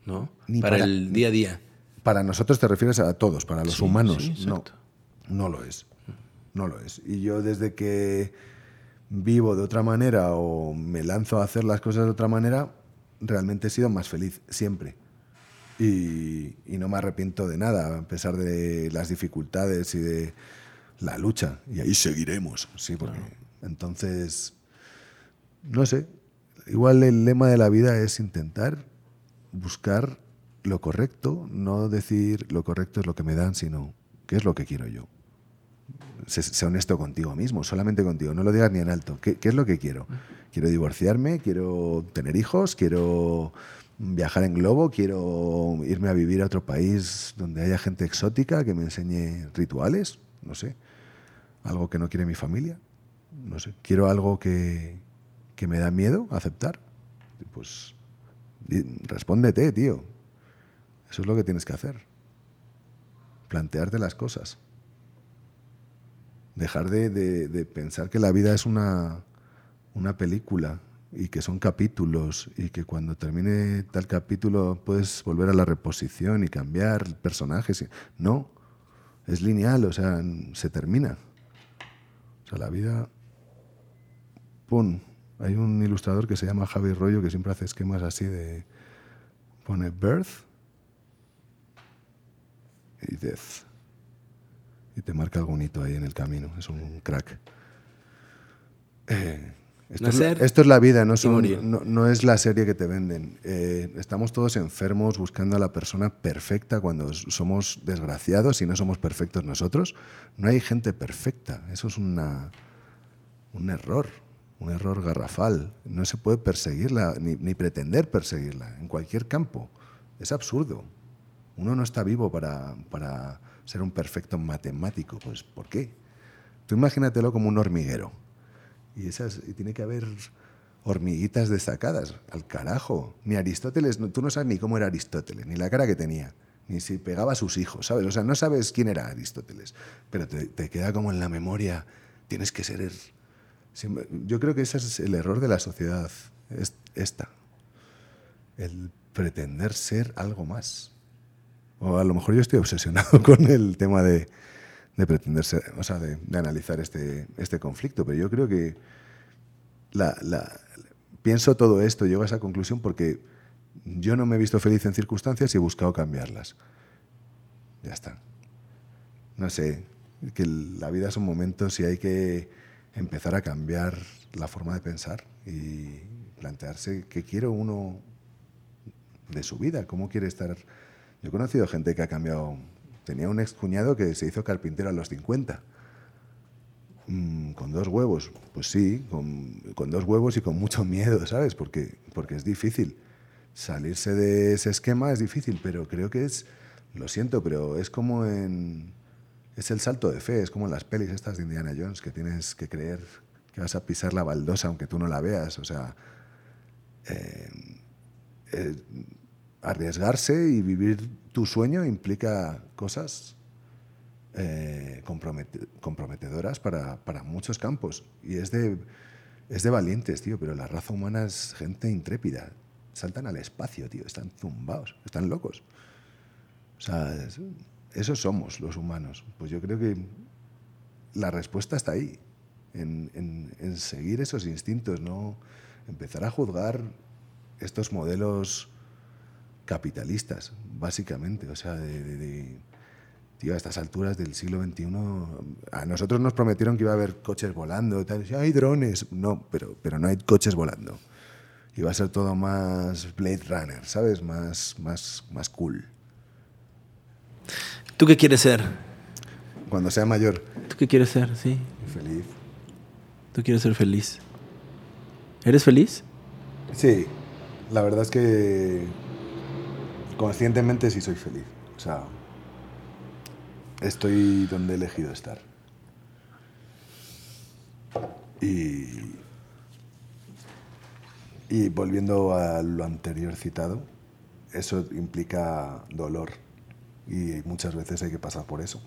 ¿no? Ni para, para- el día a día. Para nosotros te refieres a todos, para los Sí, humanos. sí, no, no lo es. No lo es. Y yo desde que vivo de otra manera o me lanzo a hacer las cosas de otra manera, realmente he sido más feliz, siempre. Y, y no me arrepiento de nada, a pesar de las dificultades y de la lucha. Y ahí seguiremos, sí, porque entonces, no sé, igual el lema de la vida es intentar buscar lo correcto, no decir lo correcto es lo que me dan, sino qué es lo que quiero yo. Sé, honesto contigo mismo, solamente contigo, no lo digas ni en alto. ¿Qué, es lo que quiero? Quiero divorciarme, quiero tener hijos, quiero viajar en globo, quiero irme a vivir a otro país donde haya gente exótica que me enseñe rituales, no sé, algo que no quiere mi familia, no sé, quiero algo que, que me da miedo aceptar. Pues respóndete, tío. Eso es lo que tienes que hacer. Plantearte las cosas. Dejar de, de- de pensar que la vida es una, una película y que son capítulos y que cuando termine tal capítulo puedes volver a la reposición y cambiar personajes. No, es lineal, o sea, se termina. O sea, la vida... ¡Pum! Hay un ilustrador que se llama Javi Rollo que siempre hace esquemas así de... Pone birth y death. Y te marca algún hito ahí en el camino. Es un crack. Eh, esto, es, Nacer esto es la vida, no, son- no, no es la serie que te venden. Eh, estamos todos enfermos buscando a la persona perfecta cuando somos desgraciados y no somos perfectos nosotros. No hay gente perfecta. Eso es una, un error, un error garrafal. No se puede perseguirla ni, ni pretender perseguirla en cualquier campo. Es absurdo. Uno no está vivo para, para ser un perfecto matemático. Pues, ¿por qué? Tú imagínatelo como un hormiguero. Y, esas, y tiene que haber hormiguitas destacadas. Al carajo. Ni Aristóteles, no- tú no sabes ni cómo era Aristóteles, ni la cara que tenía, ni si pegaba a sus hijos, ¿sabes? O sea, no sabes quién era Aristóteles, pero te, queda como en la memoria. Tienes que ser... Yo creo que ese es el error de la sociedad, es esta. El pretender ser algo más. O a lo mejor yo estoy obsesionado [LAUGHS] con el tema de, de pretender ser, o sea, de, de analizar este, este conflicto, pero yo creo que la, la- pienso todo esto, llego a esa conclusión porque yo no me he visto feliz en circunstancias y he buscado cambiarlas. Ya está. No sé, que la vida son momentos y hay que empezar a cambiar la forma de pensar y plantearse qué quiere uno de su vida, cómo quiere estar. Yo he conocido gente que ha cambiado. Tenía un ex cuñado que se hizo carpintero a los 50. Mm, con dos huevos, pues sí, con, con, dos huevos y con mucho miedo, ¿sabes? Porque, porque es difícil. Salirse de ese esquema es difícil, pero creo que es, lo siento, pero es como en, es el salto de fe, es como en las pelis estas de Indiana Jones, que tienes que creer que vas a pisar la baldosa aunque tú no la veas, o sea, eh, eh, arriesgarse y vivir tu sueño implica cosas eh, comprometedoras para, para, muchos campos. Y es de, es de valientes, tío, pero la raza humana es gente intrépida. Saltan al espacio, tío, están zumbados, están locos. O sea, eso somos los humanos. Pues yo creo que la respuesta está ahí, en, en, en seguir esos instintos, no empezar a juzgar estos modelos capitalistas, básicamente. O sea, de, tío, a estas alturas del siglo XXI, a nosotros nos prometieron que iba a haber coches volando, y tal. hay drones. No, pero, pero no hay coches volando. Y va a ser todo más Blade Runner, ¿sabes? Más, más, más cool. ¿Tú qué quieres ser? Cuando sea mayor. ¿Tú qué quieres ser? Sí. Feliz. ¿Tú quieres ser feliz? ¿Eres feliz? Sí, la verdad es que conscientemente sí soy feliz. O sea, estoy donde he elegido estar. Y, y volviendo a lo anterior citado, eso implica dolor y muchas veces hay que pasar por eso.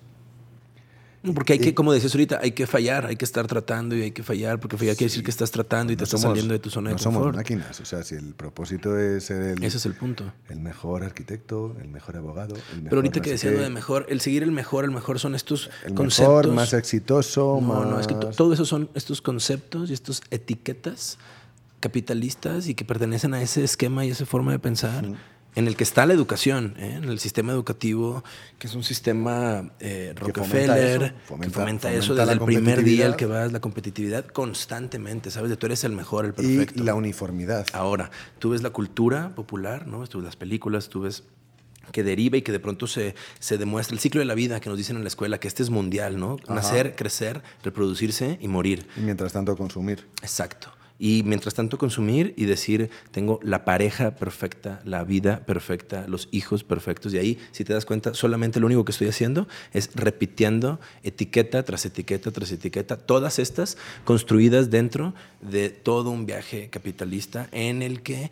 Porque hay que, como decías ahorita, hay que fallar, hay que estar tratando y hay que fallar, porque fallar quiere decir que estás tratando y te estás saliendo de tu zona de confort. No somos máquinas, o sea, si el propósito es ser el, Ese es el punto. El mejor arquitecto, el mejor abogado. El mejor Pero ahorita que decía lo de mejor, el seguir el mejor, el mejor son estos el conceptos. Mejor, más exitoso, no, más... No, es que todo eso son estos conceptos y estas etiquetas capitalistas y que pertenecen a ese esquema y esa forma de pensar en el que está la educación, ¿eh? en el sistema educativo, que es un sistema eh, Rockefeller, que fomenta eso, desde el primer día al que vas, la competitividad constantemente, ¿sabes? De tú eres el mejor, el perfecto. Y la uniformidad. Ahora, tú ves la cultura popular, ¿no? Tú ves las películas, tú ves que deriva y que de pronto se, se demuestra el ciclo de la vida que nos dicen en la escuela, que este es mundial, ¿no? Nacer, crecer, reproducirse y morir. Y mientras tanto consumir. Exacto y mientras tanto consumir y decir, tengo la pareja perfecta, la vida perfecta, los hijos perfectos. Y ahí, si te das cuenta, solamente lo único que estoy haciendo es repitiendo etiqueta tras etiqueta tras etiqueta, todas estas construidas dentro de todo un viaje capitalista en el que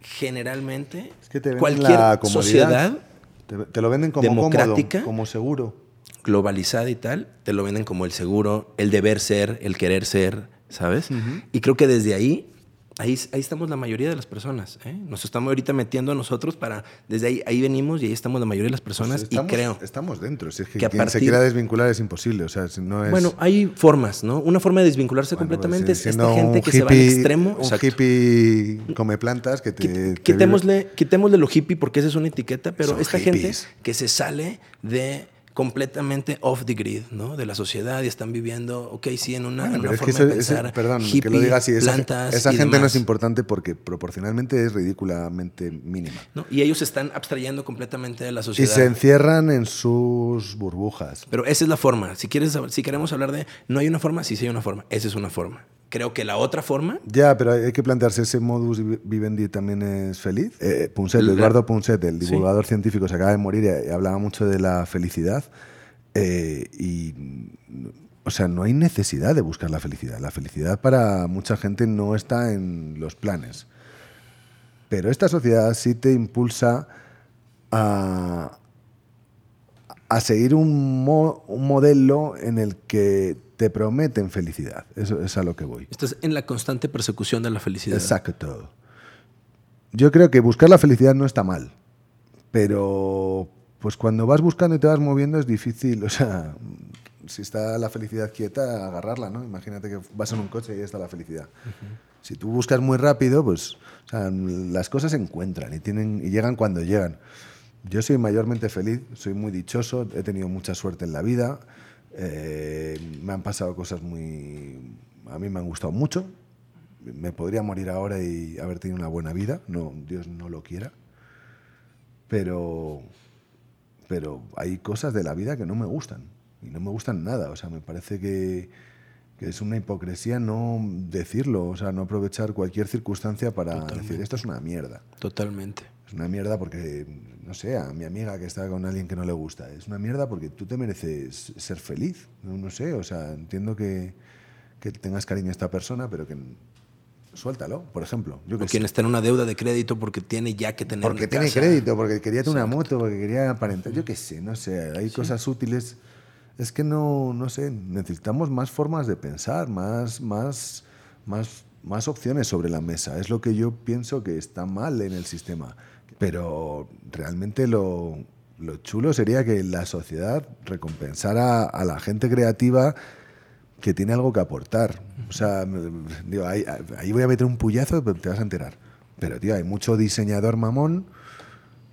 generalmente cualquier sociedad te, lo venden como democrática, como seguro. Globalizada y tal, te lo venden como el seguro, el deber ser, el querer ser, ¿sabes? Y creo que desde ahí, ahí, ahí estamos la mayoría de las personas. ¿eh? Nos estamos ahorita metiendo a nosotros para, desde ahí, ahí venimos y ahí estamos la mayoría de las personas pues estamos, y creo. Estamos dentro, si es que, quien se quiera desvincular es imposible, o sea, no es... Bueno, hay formas, ¿no? Una forma de desvincularse Bueno, completamente pues, es esta gente que se va al extremo. Un exacto. hippie come plantas que te... Quit- te quitémosle, quitémosle lo hippie porque esa es una etiqueta, pero Son esta hippies. gente que se sale de completamente off the grid, ¿no? De la sociedad y están viviendo, ok, sí, en una, Bueno, en una que forma eso- de ese- pensar perdón, hippie, que lo diga así, esa, plantas esa y gente no es importante porque proporcionalmente es ridículamente mínima. ¿no? Y ellos se están abstrayendo completamente de la Y sociedad. se encierran en sus burbujas. Pero esa es la forma. Si quieres, si queremos hablar de no hay una forma, sí, sí hay una forma. Esa es una forma. Creo que la otra forma, Ya, pero hay que plantearse, ¿ese modus vivendi también es feliz? Eh, Punset, Eduardo Punset, el Sí. divulgador científico, se acaba de morir y hablaba mucho de la felicidad. eh, y, o sea, no hay necesidad de buscar la felicidad. La felicidad para mucha gente no está en los planes. Pero esta sociedad sí te impulsa a, a seguir un, mo- un modelo en el que te prometen felicidad. Eso es a lo que voy. estás en la constante persecución de la felicidad. Exacto. Yo creo que buscar la felicidad no está mal, pero pues cuando vas buscando y te vas moviendo es difícil, o sea, si está la felicidad quieta, agarrarla, ¿no? Imagínate que vas en un coche y está la felicidad. Si tú buscas muy rápido, pues o sea, las cosas se encuentran y, tienen, y llegan cuando llegan. Yo soy mayormente feliz, soy muy dichoso, he tenido mucha suerte en la vida, eh, me han pasado cosas muy... A mí me han gustado mucho, me podría morir ahora y haber tenido una buena vida, no, Dios no lo quiera, pero, pero hay cosas de la vida que no me gustan y no me gustan nada, o sea, me parece que, que es una hipocresía no decirlo, o sea, no aprovechar cualquier circunstancia para decir esto es una mierda. Totalmente. Es una mierda porque, no sé, a mi amiga que está con alguien que no le gusta, es una mierda porque tú te mereces ser feliz, no, no sé, o sea, entiendo que, que tengas cariño a esta persona, pero que suéltalo, por ejemplo. Yo que o quien está en una deuda de crédito porque tiene ya que tener Porque tiene crédito, porque quería tener una moto, porque quería aparentar. Yo qué sé, no sé, hay cosas útiles. Es que no, no sé, necesitamos más formas de pensar, más, más, más, más opciones sobre la mesa. Es lo que yo pienso que está mal en el sistema. Pero realmente lo, lo chulo sería que la sociedad recompensara a la gente creativa que tiene algo que aportar. O sea, digo, ahí, voy a meter un puyazo, pero te vas a enterar. Pero, tío, hay mucho diseñador mamón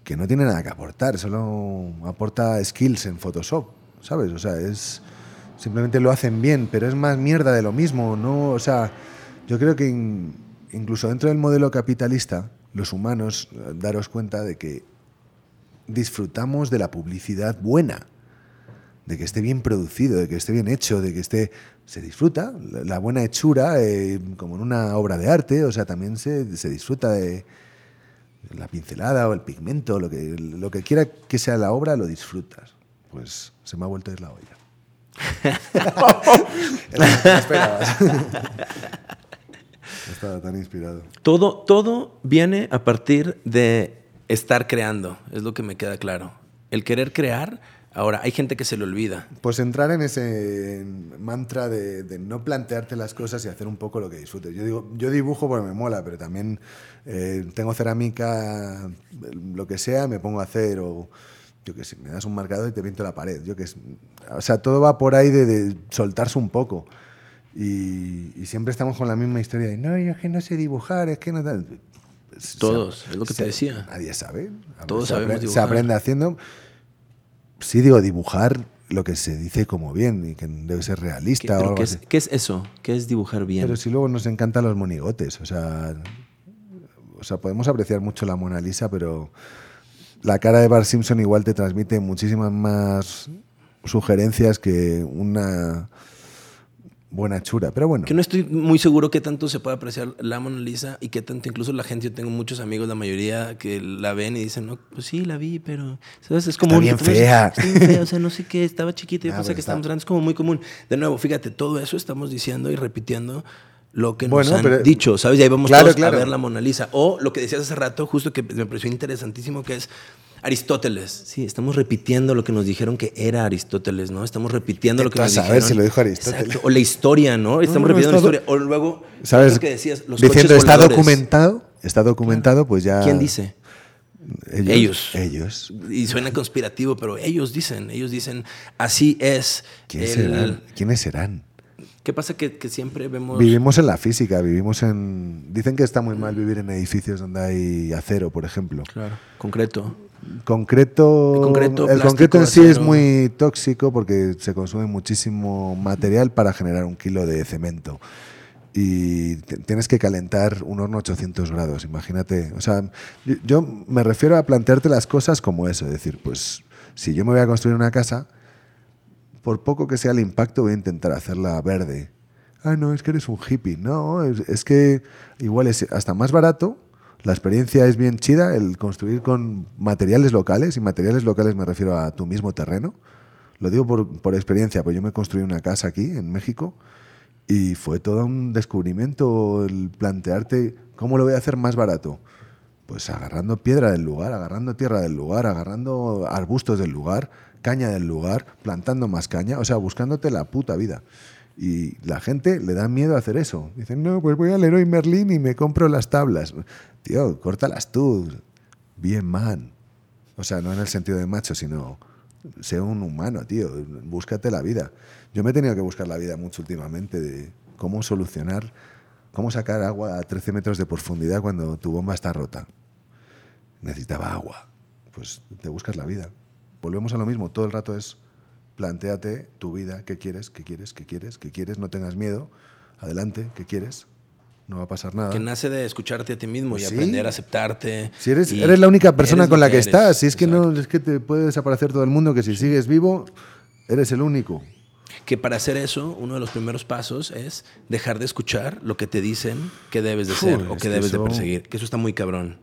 que no tiene nada que aportar, solo aporta skills en Photoshop, ¿sabes? O sea, es simplemente lo hacen bien, pero es más mierda de lo mismo, ¿no? O sea, yo creo que incluso dentro del modelo capitalista, los humanos, daros cuenta de que disfrutamos de la publicidad buena de que esté bien producido, de que esté bien hecho, de que esté... Se disfruta, la buena hechura, eh, como en una obra de arte, o sea, también se, se, disfruta de la pincelada o el pigmento, lo que, lo que quiera que sea la obra, lo disfrutas. Pues se me ha vuelto a ir la olla. [LAUGHS] [LAUGHS] Estaba tan inspirado. Todo, todo viene a partir de estar creando, es lo que me queda claro. El querer crear Ahora, hay gente que se le olvida. Pues entrar en ese mantra de, no plantearte las cosas y hacer un poco lo que disfrutes. Yo digo, yo dibujo porque me mola, pero también eh, tengo cerámica, lo que sea, me pongo a hacer o yo que sé, me das un marcador y te pinto la pared. Yo que o sea, todo va por ahí de, soltarse un poco. Y, siempre estamos con la misma historia de, no, yo es que no sé dibujar, es que no Todos, es lo que te decía. Nadie sabe. Todos sabemos Se aprende haciendo sí digo dibujar lo que se dice como bien y que debe ser realista ¿Qué, o algo ¿qué, es, ¿Qué es eso? ¿Qué es dibujar bien? Pero si luego nos encantan los monigotes, o sea, o sea, podemos apreciar mucho la Mona Lisa, pero la cara de Bart Simpson igual te transmite muchísimas más sugerencias que una buena chura, pero bueno. Que no estoy muy seguro qué tanto se puede apreciar la Mona Lisa y qué tanto, incluso la gente, yo tengo muchos amigos, la mayoría que la ven y dicen, no, pues sí, la vi, pero, ¿sabes? Es como... Está bien fea. Está bien fea, o sea, no sé qué, estaba chiquita, yo ah, pensé que estábamos grandes, es como muy común. De nuevo, fíjate, todo eso estamos diciendo y repitiendo lo que nos han dicho, ¿sabes? Y ahí vamos todos a ver la Mona Lisa. O lo que decías hace rato, justo que me pareció interesantísimo, que es Aristóteles. Sí, estamos repitiendo lo que nos dijeron que era Aristóteles, ¿no? Estamos repitiendo lo que nos dijeron. A ver si lo dijo Aristóteles. O la historia, ¿no? Estamos repitiendo la historia. O luego, ¿sabes? Lo que decías, los Diciendo está documentado, está documentado, pues ya. ¿Quién dice? Ellos, ellos, Y suena conspirativo, pero ellos dicen, ellos dicen, así es. ¿Quiénes serán? ¿Quiénes serán? ¿Qué pasa que, que, siempre vemos... Vivimos en la física, vivimos en... Dicen que está muy mal vivir en edificios donde hay acero, por ejemplo. Claro, concreto. Concreto, el concreto, el concreto en sí es muy tóxico porque se consume muchísimo material para generar un kilo de cemento. Y tienes que calentar un horno a 800 grados, imagínate. O sea, yo me refiero a plantearte las cosas como eso, es decir, pues si yo me voy a construir una casa, por poco que sea el impacto, voy a intentar hacerla verde. Ah, no, es que eres un hippie. No, es, es que igual es hasta más barato la experiencia es bien chida, el construir con materiales locales, y materiales locales me refiero a tu mismo terreno. Lo digo por, experiencia, pues yo me construí una casa aquí, en México, y fue todo un descubrimiento el plantearte cómo lo voy a hacer más barato. Pues agarrando piedra del lugar, agarrando tierra del lugar, agarrando arbustos del lugar, caña del lugar, plantando más caña, o sea, buscándote la puta vida. Y la gente le da miedo a hacer eso. Dicen, no, pues voy al Leroy Merlin y me compro las tablas. Tío, córtalas tú. Bien man. O sea, no en el sentido de macho, sino Sé un humano, tío. Búscate la vida. Yo me he tenido que buscar la vida mucho últimamente de cómo solucionar, cómo sacar agua a 13 metros de profundidad cuando tu bomba está rota. Necesitaba agua. Pues te buscas la vida. Volvemos a lo mismo. Todo el rato es planteate tu vida, qué quieres, qué quieres, qué quieres, qué quieres, no tengas miedo, adelante, qué quieres, no va a pasar nada. Que nace de escucharte a ti mismo y aprender a aceptarte. Si eres, eres la única persona con la que, estás, si es que no es que te puede desaparecer todo el mundo, que si sigues vivo, eres el único. Que para hacer eso, uno de los primeros pasos es dejar de escuchar lo que te dicen que debes de ser o que, debes de perseguir. Que eso está muy cabrón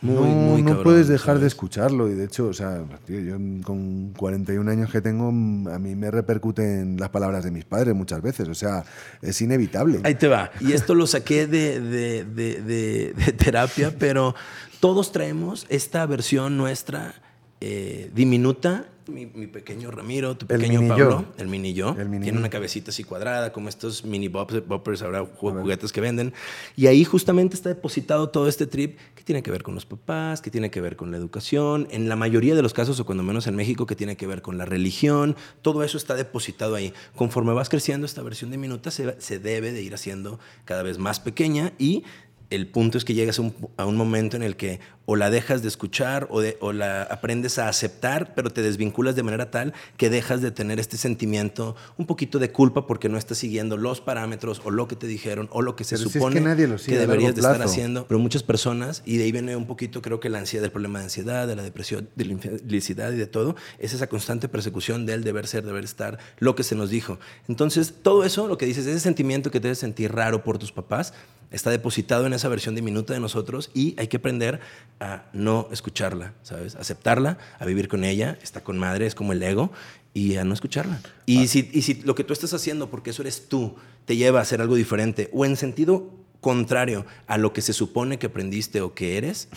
no, no puedes dejar de escucharlo. Y de hecho, o sea, yo con 41 años que tengo, a mí me repercuten las palabras de mis padres muchas veces. O sea, es inevitable. Ahí te va. Y esto lo saqué de, de, de, terapia, pero todos traemos esta versión nuestra eh, diminuta mi, pequeño Ramiro, tu pequeño Pablo, el mini yo, tiene una cabecita así cuadrada, como estos mini boppers, ahora juguetes que venden. Y ahí justamente está depositado todo este trip que tiene que ver con los papás, que tiene que ver con la educación, en la mayoría de los casos, o cuando menos en México, que tiene que ver con la religión. Todo eso está depositado ahí. Conforme vas creciendo, esta versión diminuta se, se debe de ir haciendo cada vez más pequeña y el punto es que llegas a un, momento en el que o la dejas de escuchar o, o, la aprendes a aceptar, pero te desvinculas de manera tal que dejas de tener este sentimiento un poquito de culpa porque no estás siguiendo los parámetros o lo que te dijeron o lo que se supone que, deberías de estar haciendo. Pero muchas personas, y de ahí viene un poquito creo que la ansiedad, del problema de ansiedad, de la depresión, de la infelicidad y de todo, es esa constante persecución del deber ser, deber estar, lo que se nos dijo. Entonces, todo eso, lo que dices, ese sentimiento que te debes sentir raro por tus papás, está depositado en esa versión diminuta de nosotros y hay que aprender a no escucharla, ¿sabes? Aceptarla, a vivir con ella, está con madre, es como el ego, y a no escucharla. Y, ah. si, y si lo que tú estás haciendo, porque eso eres tú, te lleva a hacer algo diferente, o en sentido contrario a lo que se supone que aprendiste o que eres,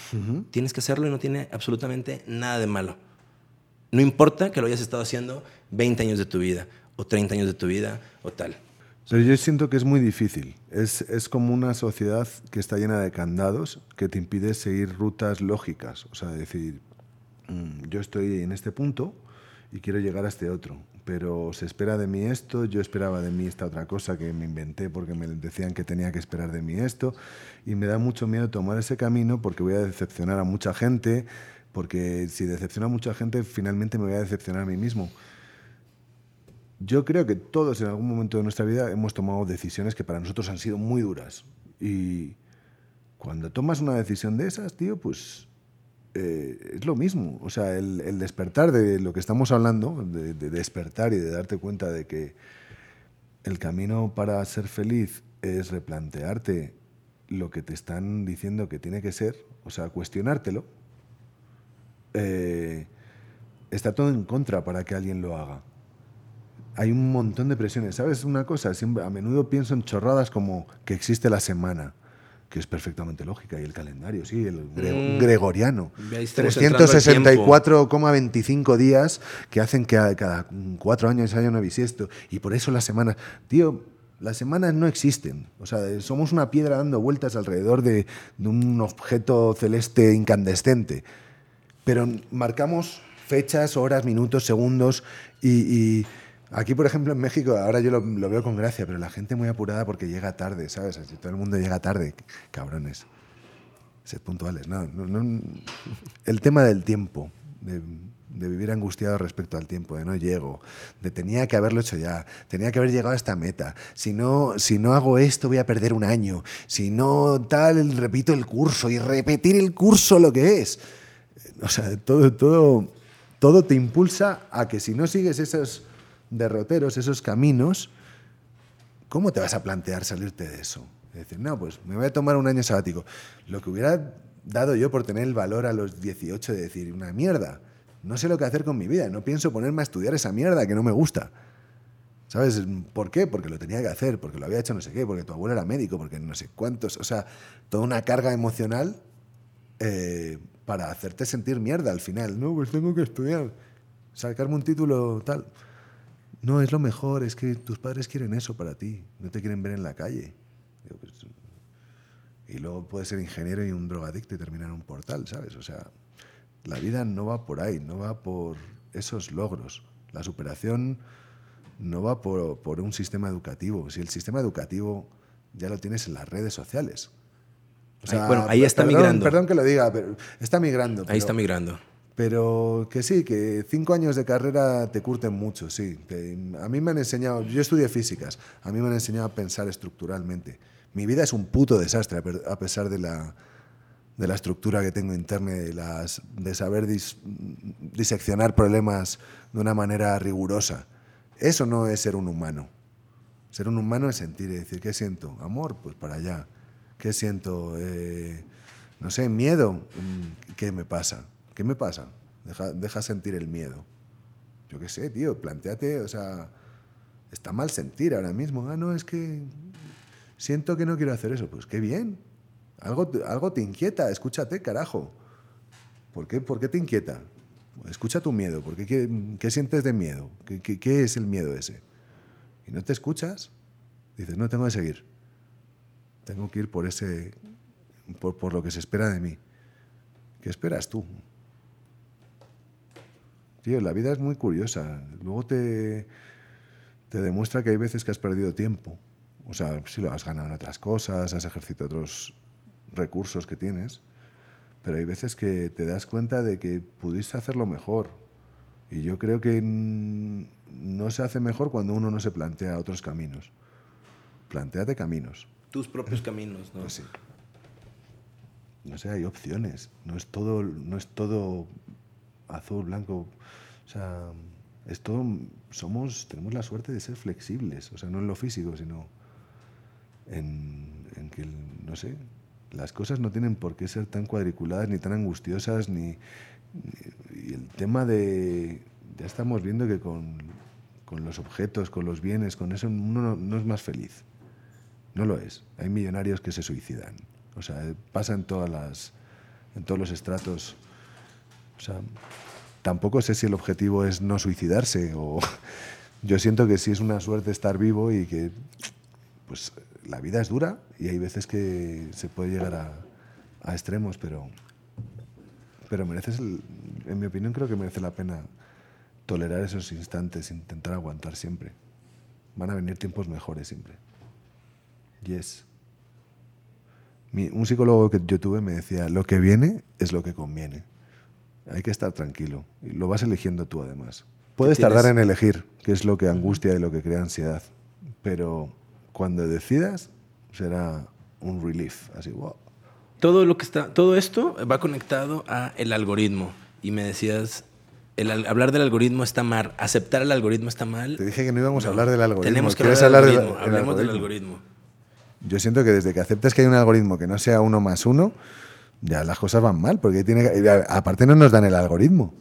tienes que hacerlo y no tiene absolutamente nada de malo. No importa que lo hayas estado haciendo 20 años de tu vida, o 30 años de tu vida, o tal. Pero yo siento que es muy difícil. Es, es, como una sociedad que está llena de candados que te impide seguir rutas lógicas. O sea, decir, mm, yo estoy en este punto y quiero llegar a este otro, pero se espera de mí esto, yo esperaba de mí esta otra cosa que me inventé porque me decían que tenía que esperar de mí esto, y me da mucho miedo tomar ese camino porque voy a decepcionar a mucha gente, porque si decepciona a mucha gente, finalmente me voy a decepcionar a mí mismo. Yo creo que todos en algún momento de nuestra vida hemos tomado decisiones que para nosotros han sido muy duras. Y cuando tomas una decisión de esas, tío, pues eh, es lo mismo. O sea, el, despertar de lo que estamos hablando, de, despertar y de darte cuenta de que el camino para ser feliz es replantearte lo que te están diciendo que tiene que ser, o sea, cuestionártelo, eh, está todo en contra para que alguien lo haga hay un montón de presiones. ¿Sabes una cosa? Siempre, a menudo pienso en chorradas como que existe la semana, que es perfectamente lógica, y el calendario, sí, el mm. gregoriano. 364,25 días que hacen que cada cuatro años haya una bisiesto. Y por eso las semanas... Tío, las semanas no existen. O sea, somos una piedra dando vueltas alrededor de, un objeto celeste incandescente. Pero marcamos fechas, horas, minutos, segundos y Aquí, por ejemplo, en México, ahora yo lo, veo con gracia, pero la gente muy apurada porque llega tarde, ¿sabes? Así, todo el mundo llega tarde, cabrones. Sed puntuales. No, El tema del tiempo, de, vivir angustiado respecto al tiempo, de no llego, de tenía que haberlo hecho ya, tenía que haber llegado a esta meta. Si no, si no hago esto, voy a perder un año. Si no tal, repito el curso y repetir el curso lo que es. O sea, todo, todo, todo te impulsa a que si no sigues esos derroteros, esos caminos, ¿cómo te vas a plantear salirte de eso? decir, no, pues me voy a tomar un año sabático. Lo que hubiera dado yo por tener el valor a los 18 de decir, una mierda, no sé lo que hacer con mi vida, no pienso ponerme a estudiar esa mierda que no me gusta. ¿Sabes por qué? Porque lo tenía que hacer, porque lo había hecho no sé qué, porque tu abuelo era médico, porque no sé cuántos. O sea, toda una carga emocional eh, para hacerte sentir mierda al final. No, pues tengo que estudiar, sacarme un título tal. No, es lo mejor, es que tus padres quieren eso para ti, no te quieren ver en la calle. Pues, y luego puedes ser ingeniero y un drogadicto y terminar en un portal, ¿sabes? O sea, la vida no va por ahí, no va por esos logros. La superación no va por, por un sistema educativo. Si el sistema educativo ya lo tienes en las redes sociales. O sea, bueno, ahí está migrando. Perdón que lo diga, pero está migrando. Ahí está migrando. Pero que sí, que cinco años de carrera te curten mucho, sí. a mí me han enseñado, yo estudié físicas, a mí me han enseñado a pensar estructuralmente. Mi vida es un puto desastre a pesar de la, de la estructura que tengo interna, de, las, de saber diseccionar problemas de una manera rigurosa. Eso no es ser un humano. Ser un humano es sentir y decir, ¿qué siento? Amor, pues para allá. ¿Qué siento? Eh, no sé, miedo. Mm, ¿Qué me pasa? ¿Qué me pasa? Deja, deja sentir el miedo. Yo qué sé, tío, planteate, o sea, está mal sentir ahora mismo. Ah, no, es que siento que no quiero hacer eso. Pues qué bien. Algo, algo te inquieta, escúchate, carajo. ¿Por qué, ¿Por qué te inquieta? Escucha tu miedo. ¿Por qué, qué, sientes de miedo? ¿Qué, ¿Qué, qué, es el miedo ese? Y no te escuchas, dices, no, tengo que seguir. Tengo que ir por, ese, por lo que se espera de mí. ¿Qué esperas tú? Tío, la vida es muy curiosa. Luego te, te demuestra que hay veces que has perdido tiempo. O sea, si lo has ganado en otras cosas, has ejercido otros recursos que tienes, pero hay veces que te das cuenta de que pudiste hacerlo mejor. Y yo creo que no se hace mejor cuando uno no se plantea otros caminos. Planteate caminos. Tus propios caminos, ¿no? Pues sí. No sé, hay opciones. No es todo, no es todo azul, blanco. O sea, es todo. Somos, tenemos la suerte de ser flexibles. O sea, no en lo físico, sino en, que, no sé, las cosas no tienen por qué ser tan cuadriculadas ni tan angustiosas, ni, y el tema de, ya estamos viendo que con, con, los objetos, con los bienes, con eso uno no, es más feliz. No lo es. Hay millonarios que se suicidan. O sea, pasa todas las, en todos los estratos. O sea, tampoco sé si el objetivo es no suicidarse o [LAUGHS] yo siento que sí es una suerte estar vivo y que pues la vida es dura y hay veces que se puede llegar a, extremos, pero, pero mereces, en mi opinión, creo que merece la pena tolerar esos instantes, intentar aguantar siempre. Van a venir tiempos mejores siempre. Yes. un psicólogo que yo tuve me decía, lo que viene es lo que conviene. Hay que estar tranquilo. Y lo vas eligiendo tú además. Puedes tardar en elegir, que es lo que angustia y lo que crea ansiedad. Pero cuando decidas, será un relief. Así, wow. Todo, lo que está, todo esto va conectado a el algoritmo. Y me decías, el, hablar del algoritmo está mal, aceptar el algoritmo está mal. Te dije que no íbamos a hablar del algoritmo. Tenemos que hablar, del algoritmo. Hablemos del algoritmo. Yo siento que desde que aceptes que hay un algoritmo que no sea uno más uno, ya las cosas van mal, porque tiene aparte no nos dan el algoritmo.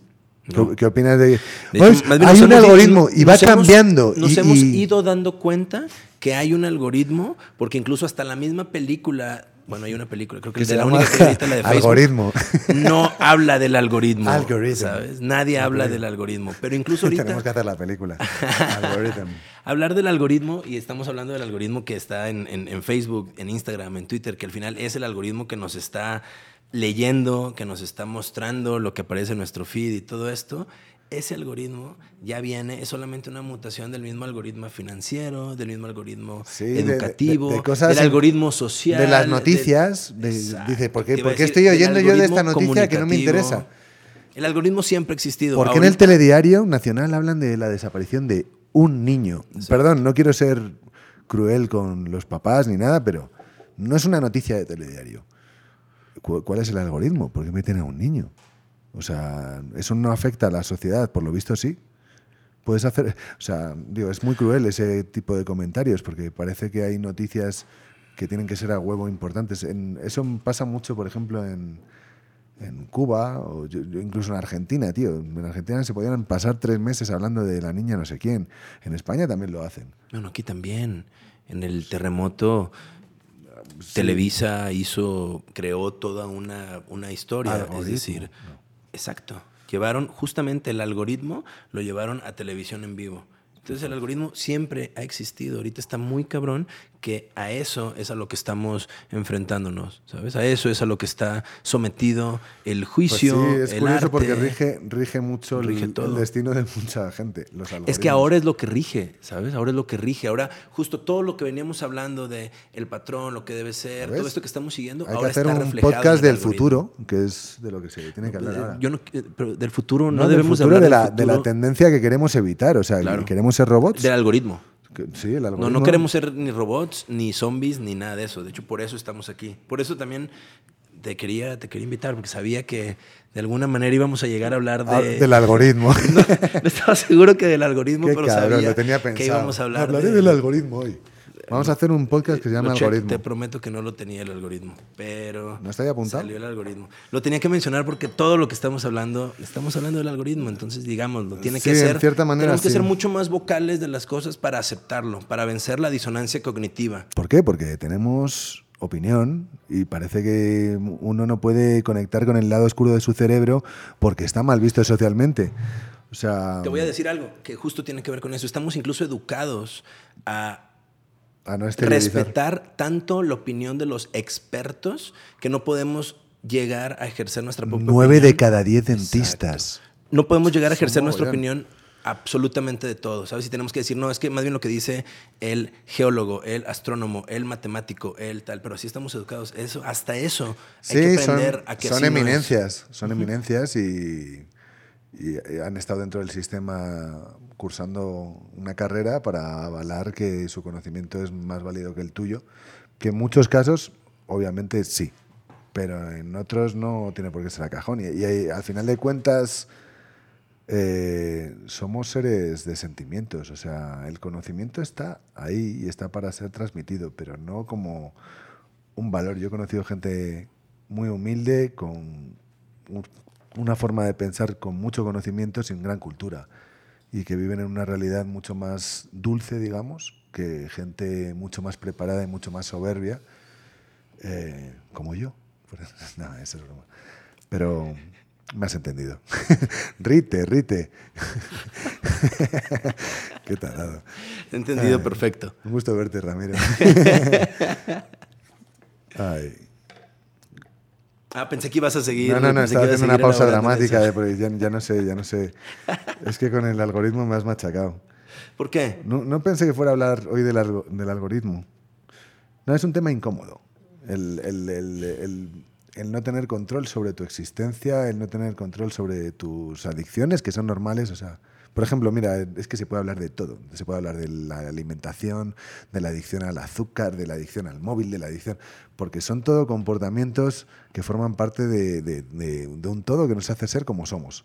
¿Qué, opinas de, hay un algoritmo y va cambiando. nos hemos ido dando cuenta que hay un algoritmo, porque incluso hasta la misma película, bueno, hay una película, creo que, es la única que la de [LAUGHS] Facebook, algoritmo. no habla del algoritmo, ¿sabes? Nadie habla del algoritmo, pero incluso [LAUGHS] ahorita... Tenemos que hacer la película. [LAUGHS] Hablar del algoritmo, y estamos hablando del algoritmo que está en, en Facebook, en Instagram, en Twitter, que al final es el algoritmo que nos está leyendo, que nos está mostrando lo que aparece en nuestro feed y todo esto, ese algoritmo ya viene, es solamente una mutación del mismo algoritmo financiero, del mismo algoritmo educativo, del algoritmo social. De las noticias. dice, ¿por qué, estoy oyendo yo de esta noticia que no me interesa? El algoritmo siempre ha existido. ¿Por qué en el telediario nacional hablan de la desaparición de un niño? Perdón, no quiero ser cruel con los papás ni nada, pero no es una noticia de telediario. ¿Cuál es el algoritmo? ¿Por qué meten a un niño? O sea, eso no afecta a la sociedad, por lo visto sí. Puedes hacer, o sea, digo, es muy cruel ese tipo de comentarios porque parece que hay noticias que tienen que ser a huevo importantes. En, eso pasa mucho, por ejemplo, en, en Cuba o incluso en Argentina, tío. En Argentina se podían pasar tres meses hablando de la niña no sé quién. En España también lo hacen. Bueno, aquí también. En el terremoto Televisa hizo, creó toda una, una historia, es decir, exacto. Llevaron justamente el algoritmo, lo llevaron a televisión en vivo. Entonces el algoritmo siempre ha existido. Ahorita está muy cabrón que a eso es a lo que estamos enfrentándonos, ¿sabes? A eso es a lo que está sometido el Pues juicio, sí, es el curioso arte. porque rige, rige mucho el- Rige el, todo. destino de mucha gente. Los Es que ahora es lo que rige, ¿sabes? Ahora es lo que rige. Ahora, justo todo lo que veníamos hablando de el patrón, lo que debe ser, todo esto que estamos siguiendo, Hay que ahora hacer está un reflejado podcast el del futuro, que es de lo que se tiene que hablar ahora. Yo no, eh, pero del futuro no, No, del debemos futuro hablar de del la, de la futuro tendencia que queremos evitar. O sea, Claro. queremos ser robots. del algoritmo. Sí, el No, algoritmo. no queremos ser ni robots, ni zombies, ni nada de eso. De hecho, por eso estamos aquí. Por eso también te quería, te quería invitar, porque sabía que de alguna manera íbamos a llegar a hablar Ah, de... del algoritmo. [LAUGHS] no, no estaba seguro que del algoritmo, Qué pero cabrón, sabía lo tenía pensado. que íbamos a hablar Hablaré de- del algoritmo hoy. Vamos a hacer un podcast que se llama Lo checo, Algoritmo. Te prometo que no lo tenía el algoritmo, pero ¿No está ahí apuntado? salió el algoritmo. Lo tenía que mencionar porque todo lo que estamos hablando, estamos hablando del algoritmo, entonces digámoslo, tiene que Sí, en ser cierta manera, tenemos que sí. ser mucho más vocales de las cosas para aceptarlo, para vencer la disonancia cognitiva. ¿Por qué? Porque tenemos opinión y parece que uno no puede conectar con el lado oscuro de su cerebro porque está mal visto socialmente. O sea, Te voy a decir algo que justo tiene que ver con eso. Estamos incluso educados a a no esterilizar. respetar tanto la opinión de los expertos que no podemos llegar a ejercer nuestra propia Nueve de cada diez dentistas. No podemos llegar a ejercer nuestra opinión absolutamente de todo, ¿sabes? Y tenemos que decir, no, es que más bien lo que dice el geólogo, el astrónomo, el matemático, el tal, pero así estamos educados. Eso, hasta eso hay que Sí, son, aprender a que son no eminencias, son eminencias y, y, han estado dentro del sistema cursando una carrera para avalar que su conocimiento es más válido que el tuyo, que en muchos casos, obviamente sí, pero en otros no tiene por qué ser a cajón. Y, al final de cuentas, eh, somos seres de sentimientos, o sea, el conocimiento está ahí y está para ser transmitido, pero no como un valor. Yo he conocido gente muy humilde, con un- una forma de pensar con mucho conocimiento, sin gran cultura, y que viven en una realidad mucho más dulce, digamos, que gente mucho más preparada y mucho más soberbia, eh, como yo. [LAUGHS] Nada, eso es broma. Pero me has entendido. [LAUGHS] rite, rite. [LAUGHS] Qué tarado. He entendido Ay. perfecto. Un gusto verte, Ramiro. Ay. Ah, pensé que ibas a seguir. No, no, no, estaba haciendo una pausa dramática, de, porque ya, ya no sé, ya no sé. Es que con el algoritmo me has machacado. ¿Por qué? No, no pensé que fuera a hablar hoy del, del algoritmo. No, es un tema incómodo. El, el- el- el- el no tener control sobre tu existencia, el no tener control sobre tus adicciones, que son normales. O sea, por ejemplo, mira, es que se puede hablar de todo. Se puede hablar de la alimentación, de la adicción al azúcar, de la adicción al móvil, de la adicción. Porque son todo comportamientos que forman parte de, de- de- de un todo que nos hace ser como somos.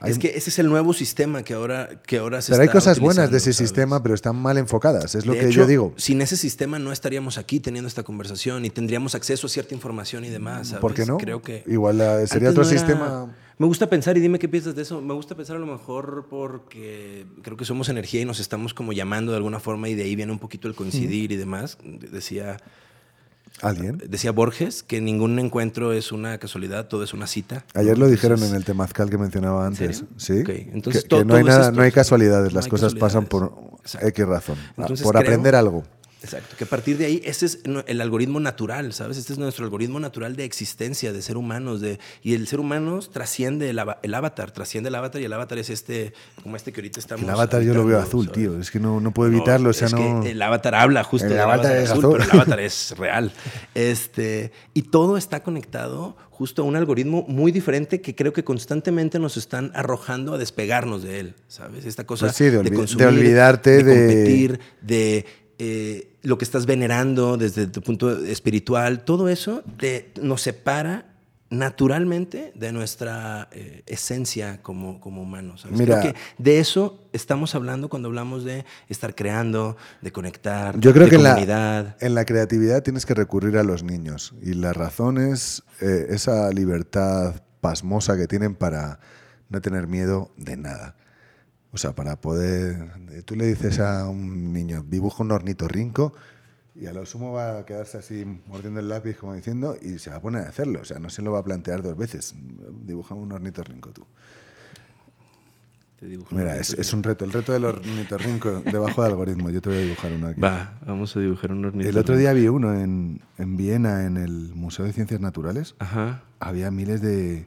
Hay- Es que ese es el nuevo sistema que ahora, que ahora se pero hay cosas buenas de ese ¿sabes? sistema, pero están mal enfocadas. Es lo De que hecho, yo digo. Sin ese sistema no estaríamos aquí teniendo esta conversación y tendríamos acceso a cierta información y demás. ¿sabes? ¿Por qué no? Creo que. Igual eh, sería otro no era- sistema. Me gusta pensar, y dime qué piensas de eso. Me gusta pensar a lo mejor porque creo que somos energía y nos estamos como llamando de alguna forma, y de ahí viene un poquito el coincidir y demás. Decía, ¿Alguien? decía Borges que ningún encuentro es una casualidad, todo es una cita. Ayer lo dijeron Entonces, en el temazcal que mencionaba antes. Sí. Entonces que, todo- que no hay todo es nada, esto. no hay casualidades, No las hay cosas pasan por. Exacto. X razón, Entonces por creo- aprender algo. Exacto, que a partir de ahí, ese es el algoritmo natural, ¿sabes? Este es nuestro algoritmo natural de existencia, de ser humanos, de, y el ser humano trasciende el, el avatar, trasciende el avatar, y el avatar es este, como este que ahorita estamos El avatar yo lo veo azul, ¿sabes? tío. Es que no, no puedo No, evitarlo. o sea, es no... que el avatar habla justo El del avatar es azul. pero el avatar es real. Este, y todo está conectado justo a un algoritmo muy diferente que creo que constantemente nos están arrojando a despegarnos de él, ¿sabes? Esta cosa Pues sí, de olvi- de consumir, olvidarte de- competir, de eh, lo que estás venerando desde tu punto espiritual, todo eso te, nos separa naturalmente de nuestra eh, esencia como, como humanos. ¿sabes? Mira. Creo que de eso estamos hablando cuando hablamos de estar creando, de conectar, Yo creo de que en la, en la creatividad tienes que recurrir a los niños. Y la razón es eh, esa libertad pasmosa que tienen para no tener miedo de nada. O sea, para poder... Tú le dices a un niño, dibuja un ornitorrinco y a lo sumo va a quedarse así mordiendo el lápiz como diciendo y se va a poner a hacerlo. O sea, no se lo va a plantear dos veces. Dibuja un ornitorrinco tú. Te Mira, es, es un reto, el reto del ornitorrinco debajo del algoritmo. Yo te voy a dibujar uno aquí. Va, vamos a dibujar un ornitorrinco. El otro día vi uno en, en Viena, en el Museo de Ciencias Naturales. Ajá. Había miles de,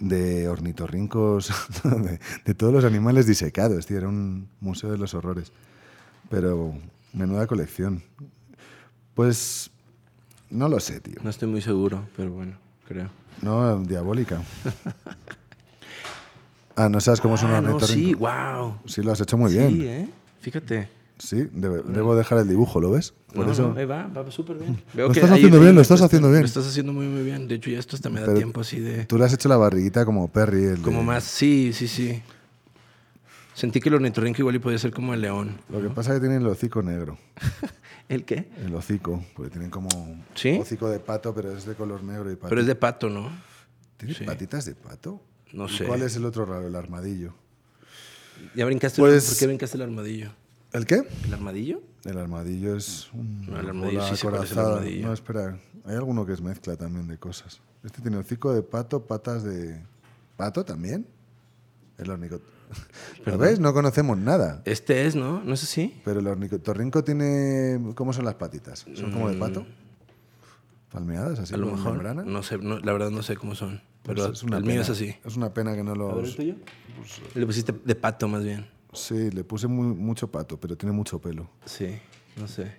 de ornitorrincos, [LAUGHS] de, de todos los animales disecados, tío. Era un museo de los horrores. Pero menuda colección. Pues no lo sé, tío. No estoy muy seguro, pero bueno, creo. No, diabólica. Ah, no sabes cómo es un Ah, no, ornitorrinco. sí, wow. Sí, lo has hecho muy bien. Sí, ¿eh? Fíjate. Sí, debe- debo dejar el dibujo, ¿lo ves? Por No, eso. no, ahí va, va súper bien. Lo estás haciendo bien, lo estás haciendo bien. Lo estás haciendo muy, muy bien. De hecho, ya esto hasta me da Pero tiempo así de... Tú le has hecho la barriguita como Perry. el de- Como más, sí, sí, sí. Sentí que el ornitorrinco igual y podía ser como el león. Lo que pasa es que tienen el hocico negro. [LAUGHS] ¿El qué? El hocico, porque tienen como ¿Sí? hocico de pato, pero es de color negro y pato. Pero es de pato, ¿no? ¿Tiene sí. patitas de pato? No ¿Y sé. ¿Cuál es el otro raro? El armadillo. ¿Ya brincaste? Pues- ¿Por qué brincaste el armadillo? ¿El qué? ¿El armadillo? El armadillo es un No, el armadillo sí sé el acorazada. armadillo. No, espera. Hay alguno que es mezcla también de cosas. Este tiene hocico de pato, patas de... ¿Pato también? El ornico... [LAUGHS] ¿Lo Perdón. ves? No conocemos nada. Este es, ¿no? ¿No es así? Pero el ornitorrinco tiene... ¿Cómo son las patitas? ¿Son como de pato? ¿Palmeadas así Mm. A lo mejor. membrana? No sé, no, la verdad no sé cómo son. Pues Pero es una el mío pena. es así. Es una pena que no los... tuyo? Le pusiste de pato más bien. Sí, le puse muy- mucho pato, pero tiene mucho pelo. Sí, no sé.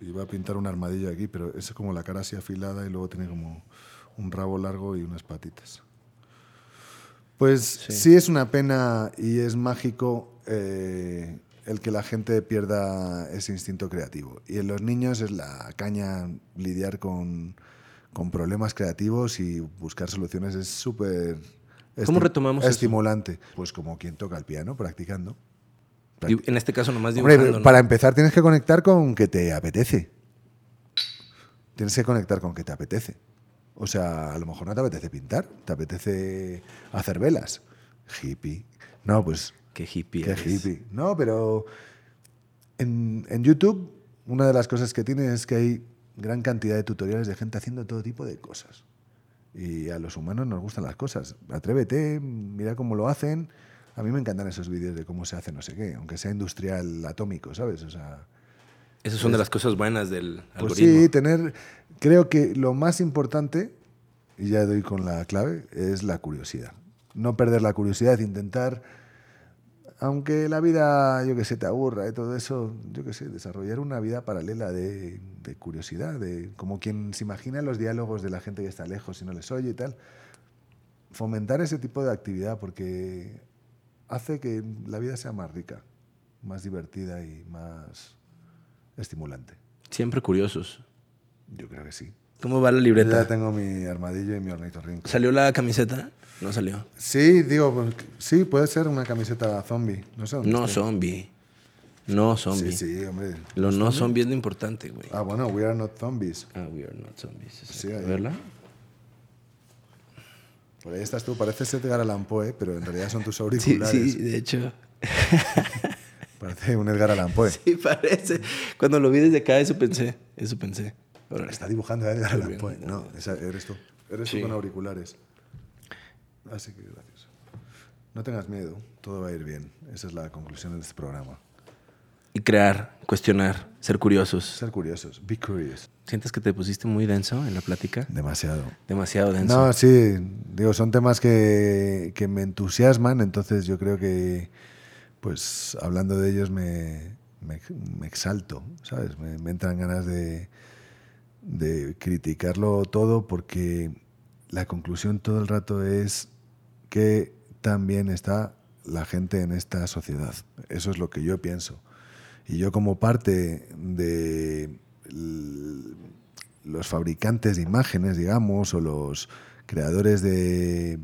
Iba a pintar un armadillo aquí, pero es como la cara así afilada y luego tiene como un rabo largo y unas patitas. Pues sí, es una pena y es mágico eh, el que la gente pierda ese instinto creativo. Y en los niños es la caña lidiar con, con problemas creativos y buscar soluciones. Es súper... ¿Cómo retomamos eso? Estimulante. Pues como quien toca el piano, practicando. En este caso nomás Hombre, dibujando. ¿no? para empezar tienes que conectar con que te apetece. Tienes que conectar con que te apetece. O sea, a lo mejor no te apetece pintar, te apetece hacer velas. Hippie. No, pues Qué hippie qué eres. hippie. No, pero en, en YouTube una de las cosas que tiene es que hay gran cantidad de tutoriales de gente haciendo todo tipo de cosas. Y a los humanos nos gustan las cosas. Atrévete, mira cómo lo hacen. A mí me encantan esos vídeos de cómo se hace no sé qué, aunque sea industrial atómico, ¿sabes? O sea, Esas son de las cosas buenas del pues algoritmo. sí, tener. Creo que lo más importante, y ya doy con la clave, es la curiosidad. No perder la curiosidad, intentar, aunque la vida, yo que sé, te aburra y todo eso, yo que sé, desarrollar una vida paralela de, de curiosidad, de como quien se imagina los diálogos de la gente que está lejos y no les oye y tal. Fomentar ese tipo de actividad porque hace que la vida sea más rica, más divertida y más estimulante. Siempre curiosos. Yo creo que sí. ¿Cómo va la libreta? ya tengo mi armadillo y mi ornitorrinco. ¿Salió la camiseta? No salió. Sí, digo, pues, sí, puede ser una camiseta zombie. No sé No zombie. No zombie. Sí, sí, hombre. Lo no zombie es lo importante, güey. Ah, bueno, we are not zombies. Ah, we are not zombies. Sí, exacto. ahí. ¿Verla? Por ahí estás tú, pareces Edgar Allan Poe, pero en realidad son tus [LAUGHS] Sí, auriculares. sí, de hecho. [LAUGHS] Parece un Edgar Allan Poe. Sí, parece. Cuando lo vi desde acá, eso pensé. Eso pensé. Está dibujando a Edgar Allan. Poe. No, esa eres tú. Eres Sí. tú con auriculares. Así que gracias. No tengas miedo, todo va a ir bien. Esa es la conclusión de este programa. Y crear, cuestionar, ser curiosos. Ser curiosos, be curious. ¿Sientes que te pusiste muy denso en la plática? Demasiado. Demasiado denso. No, sí, digo, son temas que, que me entusiasman, entonces yo creo que, pues, hablando de ellos me, me, me exalto, ¿sabes? Me, me entran ganas de, de criticarlo todo porque la conclusión todo el rato es que también está la gente en esta sociedad. Eso es lo que yo pienso. Y yo como parte de los fabricantes de imágenes, digamos, o los creadores de,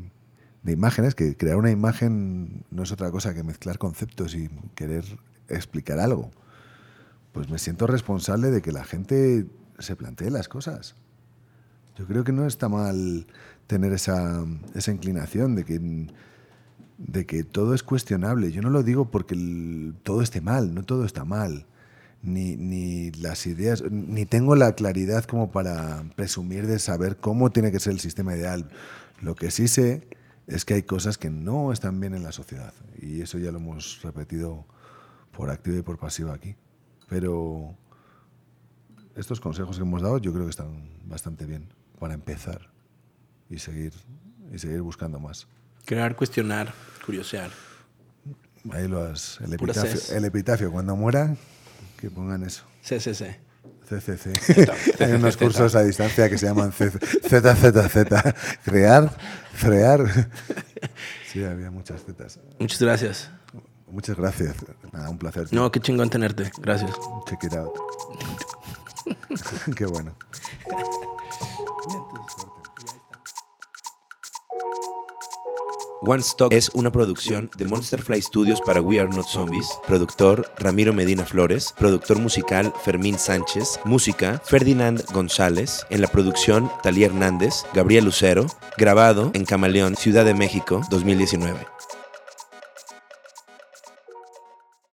de imágenes, que crear una imagen no es otra cosa que mezclar conceptos y querer explicar algo, pues me siento responsable de que la gente se plantee las cosas. Yo creo que no está mal tener esa, esa inclinación de que, de que todo es cuestionable. Yo no lo digo porque todo esté mal, no todo está mal. Ni, ni las ideas, ni tengo la claridad como para presumir de saber cómo tiene que ser el sistema ideal. Lo que sí sé es que hay cosas que no están bien en la sociedad. Y eso ya lo hemos repetido por activa y por pasiva aquí. Pero estos consejos que hemos dado yo creo que están bastante bien para empezar y seguir, y seguir buscando más. Crear, cuestionar, curiosear. Ahí lo has. El epitafio, el epitafio, cuando muera, que pongan eso. CCC. CCC. [LAUGHS] Hay unos cursos a distancia que se llaman ZZZ. Crear, crear. Sí, había muchas zetas. Muchas gracias. Muchas gracias. Nada, un placer. No, qué chingón tenerte. Gracias. Check it out. [LAUGHS] qué bueno. [LAUGHS] One Stock es una producción de Monsterfly Studios para We Are Not Zombies. Productor Ramiro Medina Flores. Productor musical Fermín Sánchez. Música Ferdinand González. En la producción Talía Hernández. Gabriel Lucero. Grabado en Camaleón, Ciudad de México, 2019.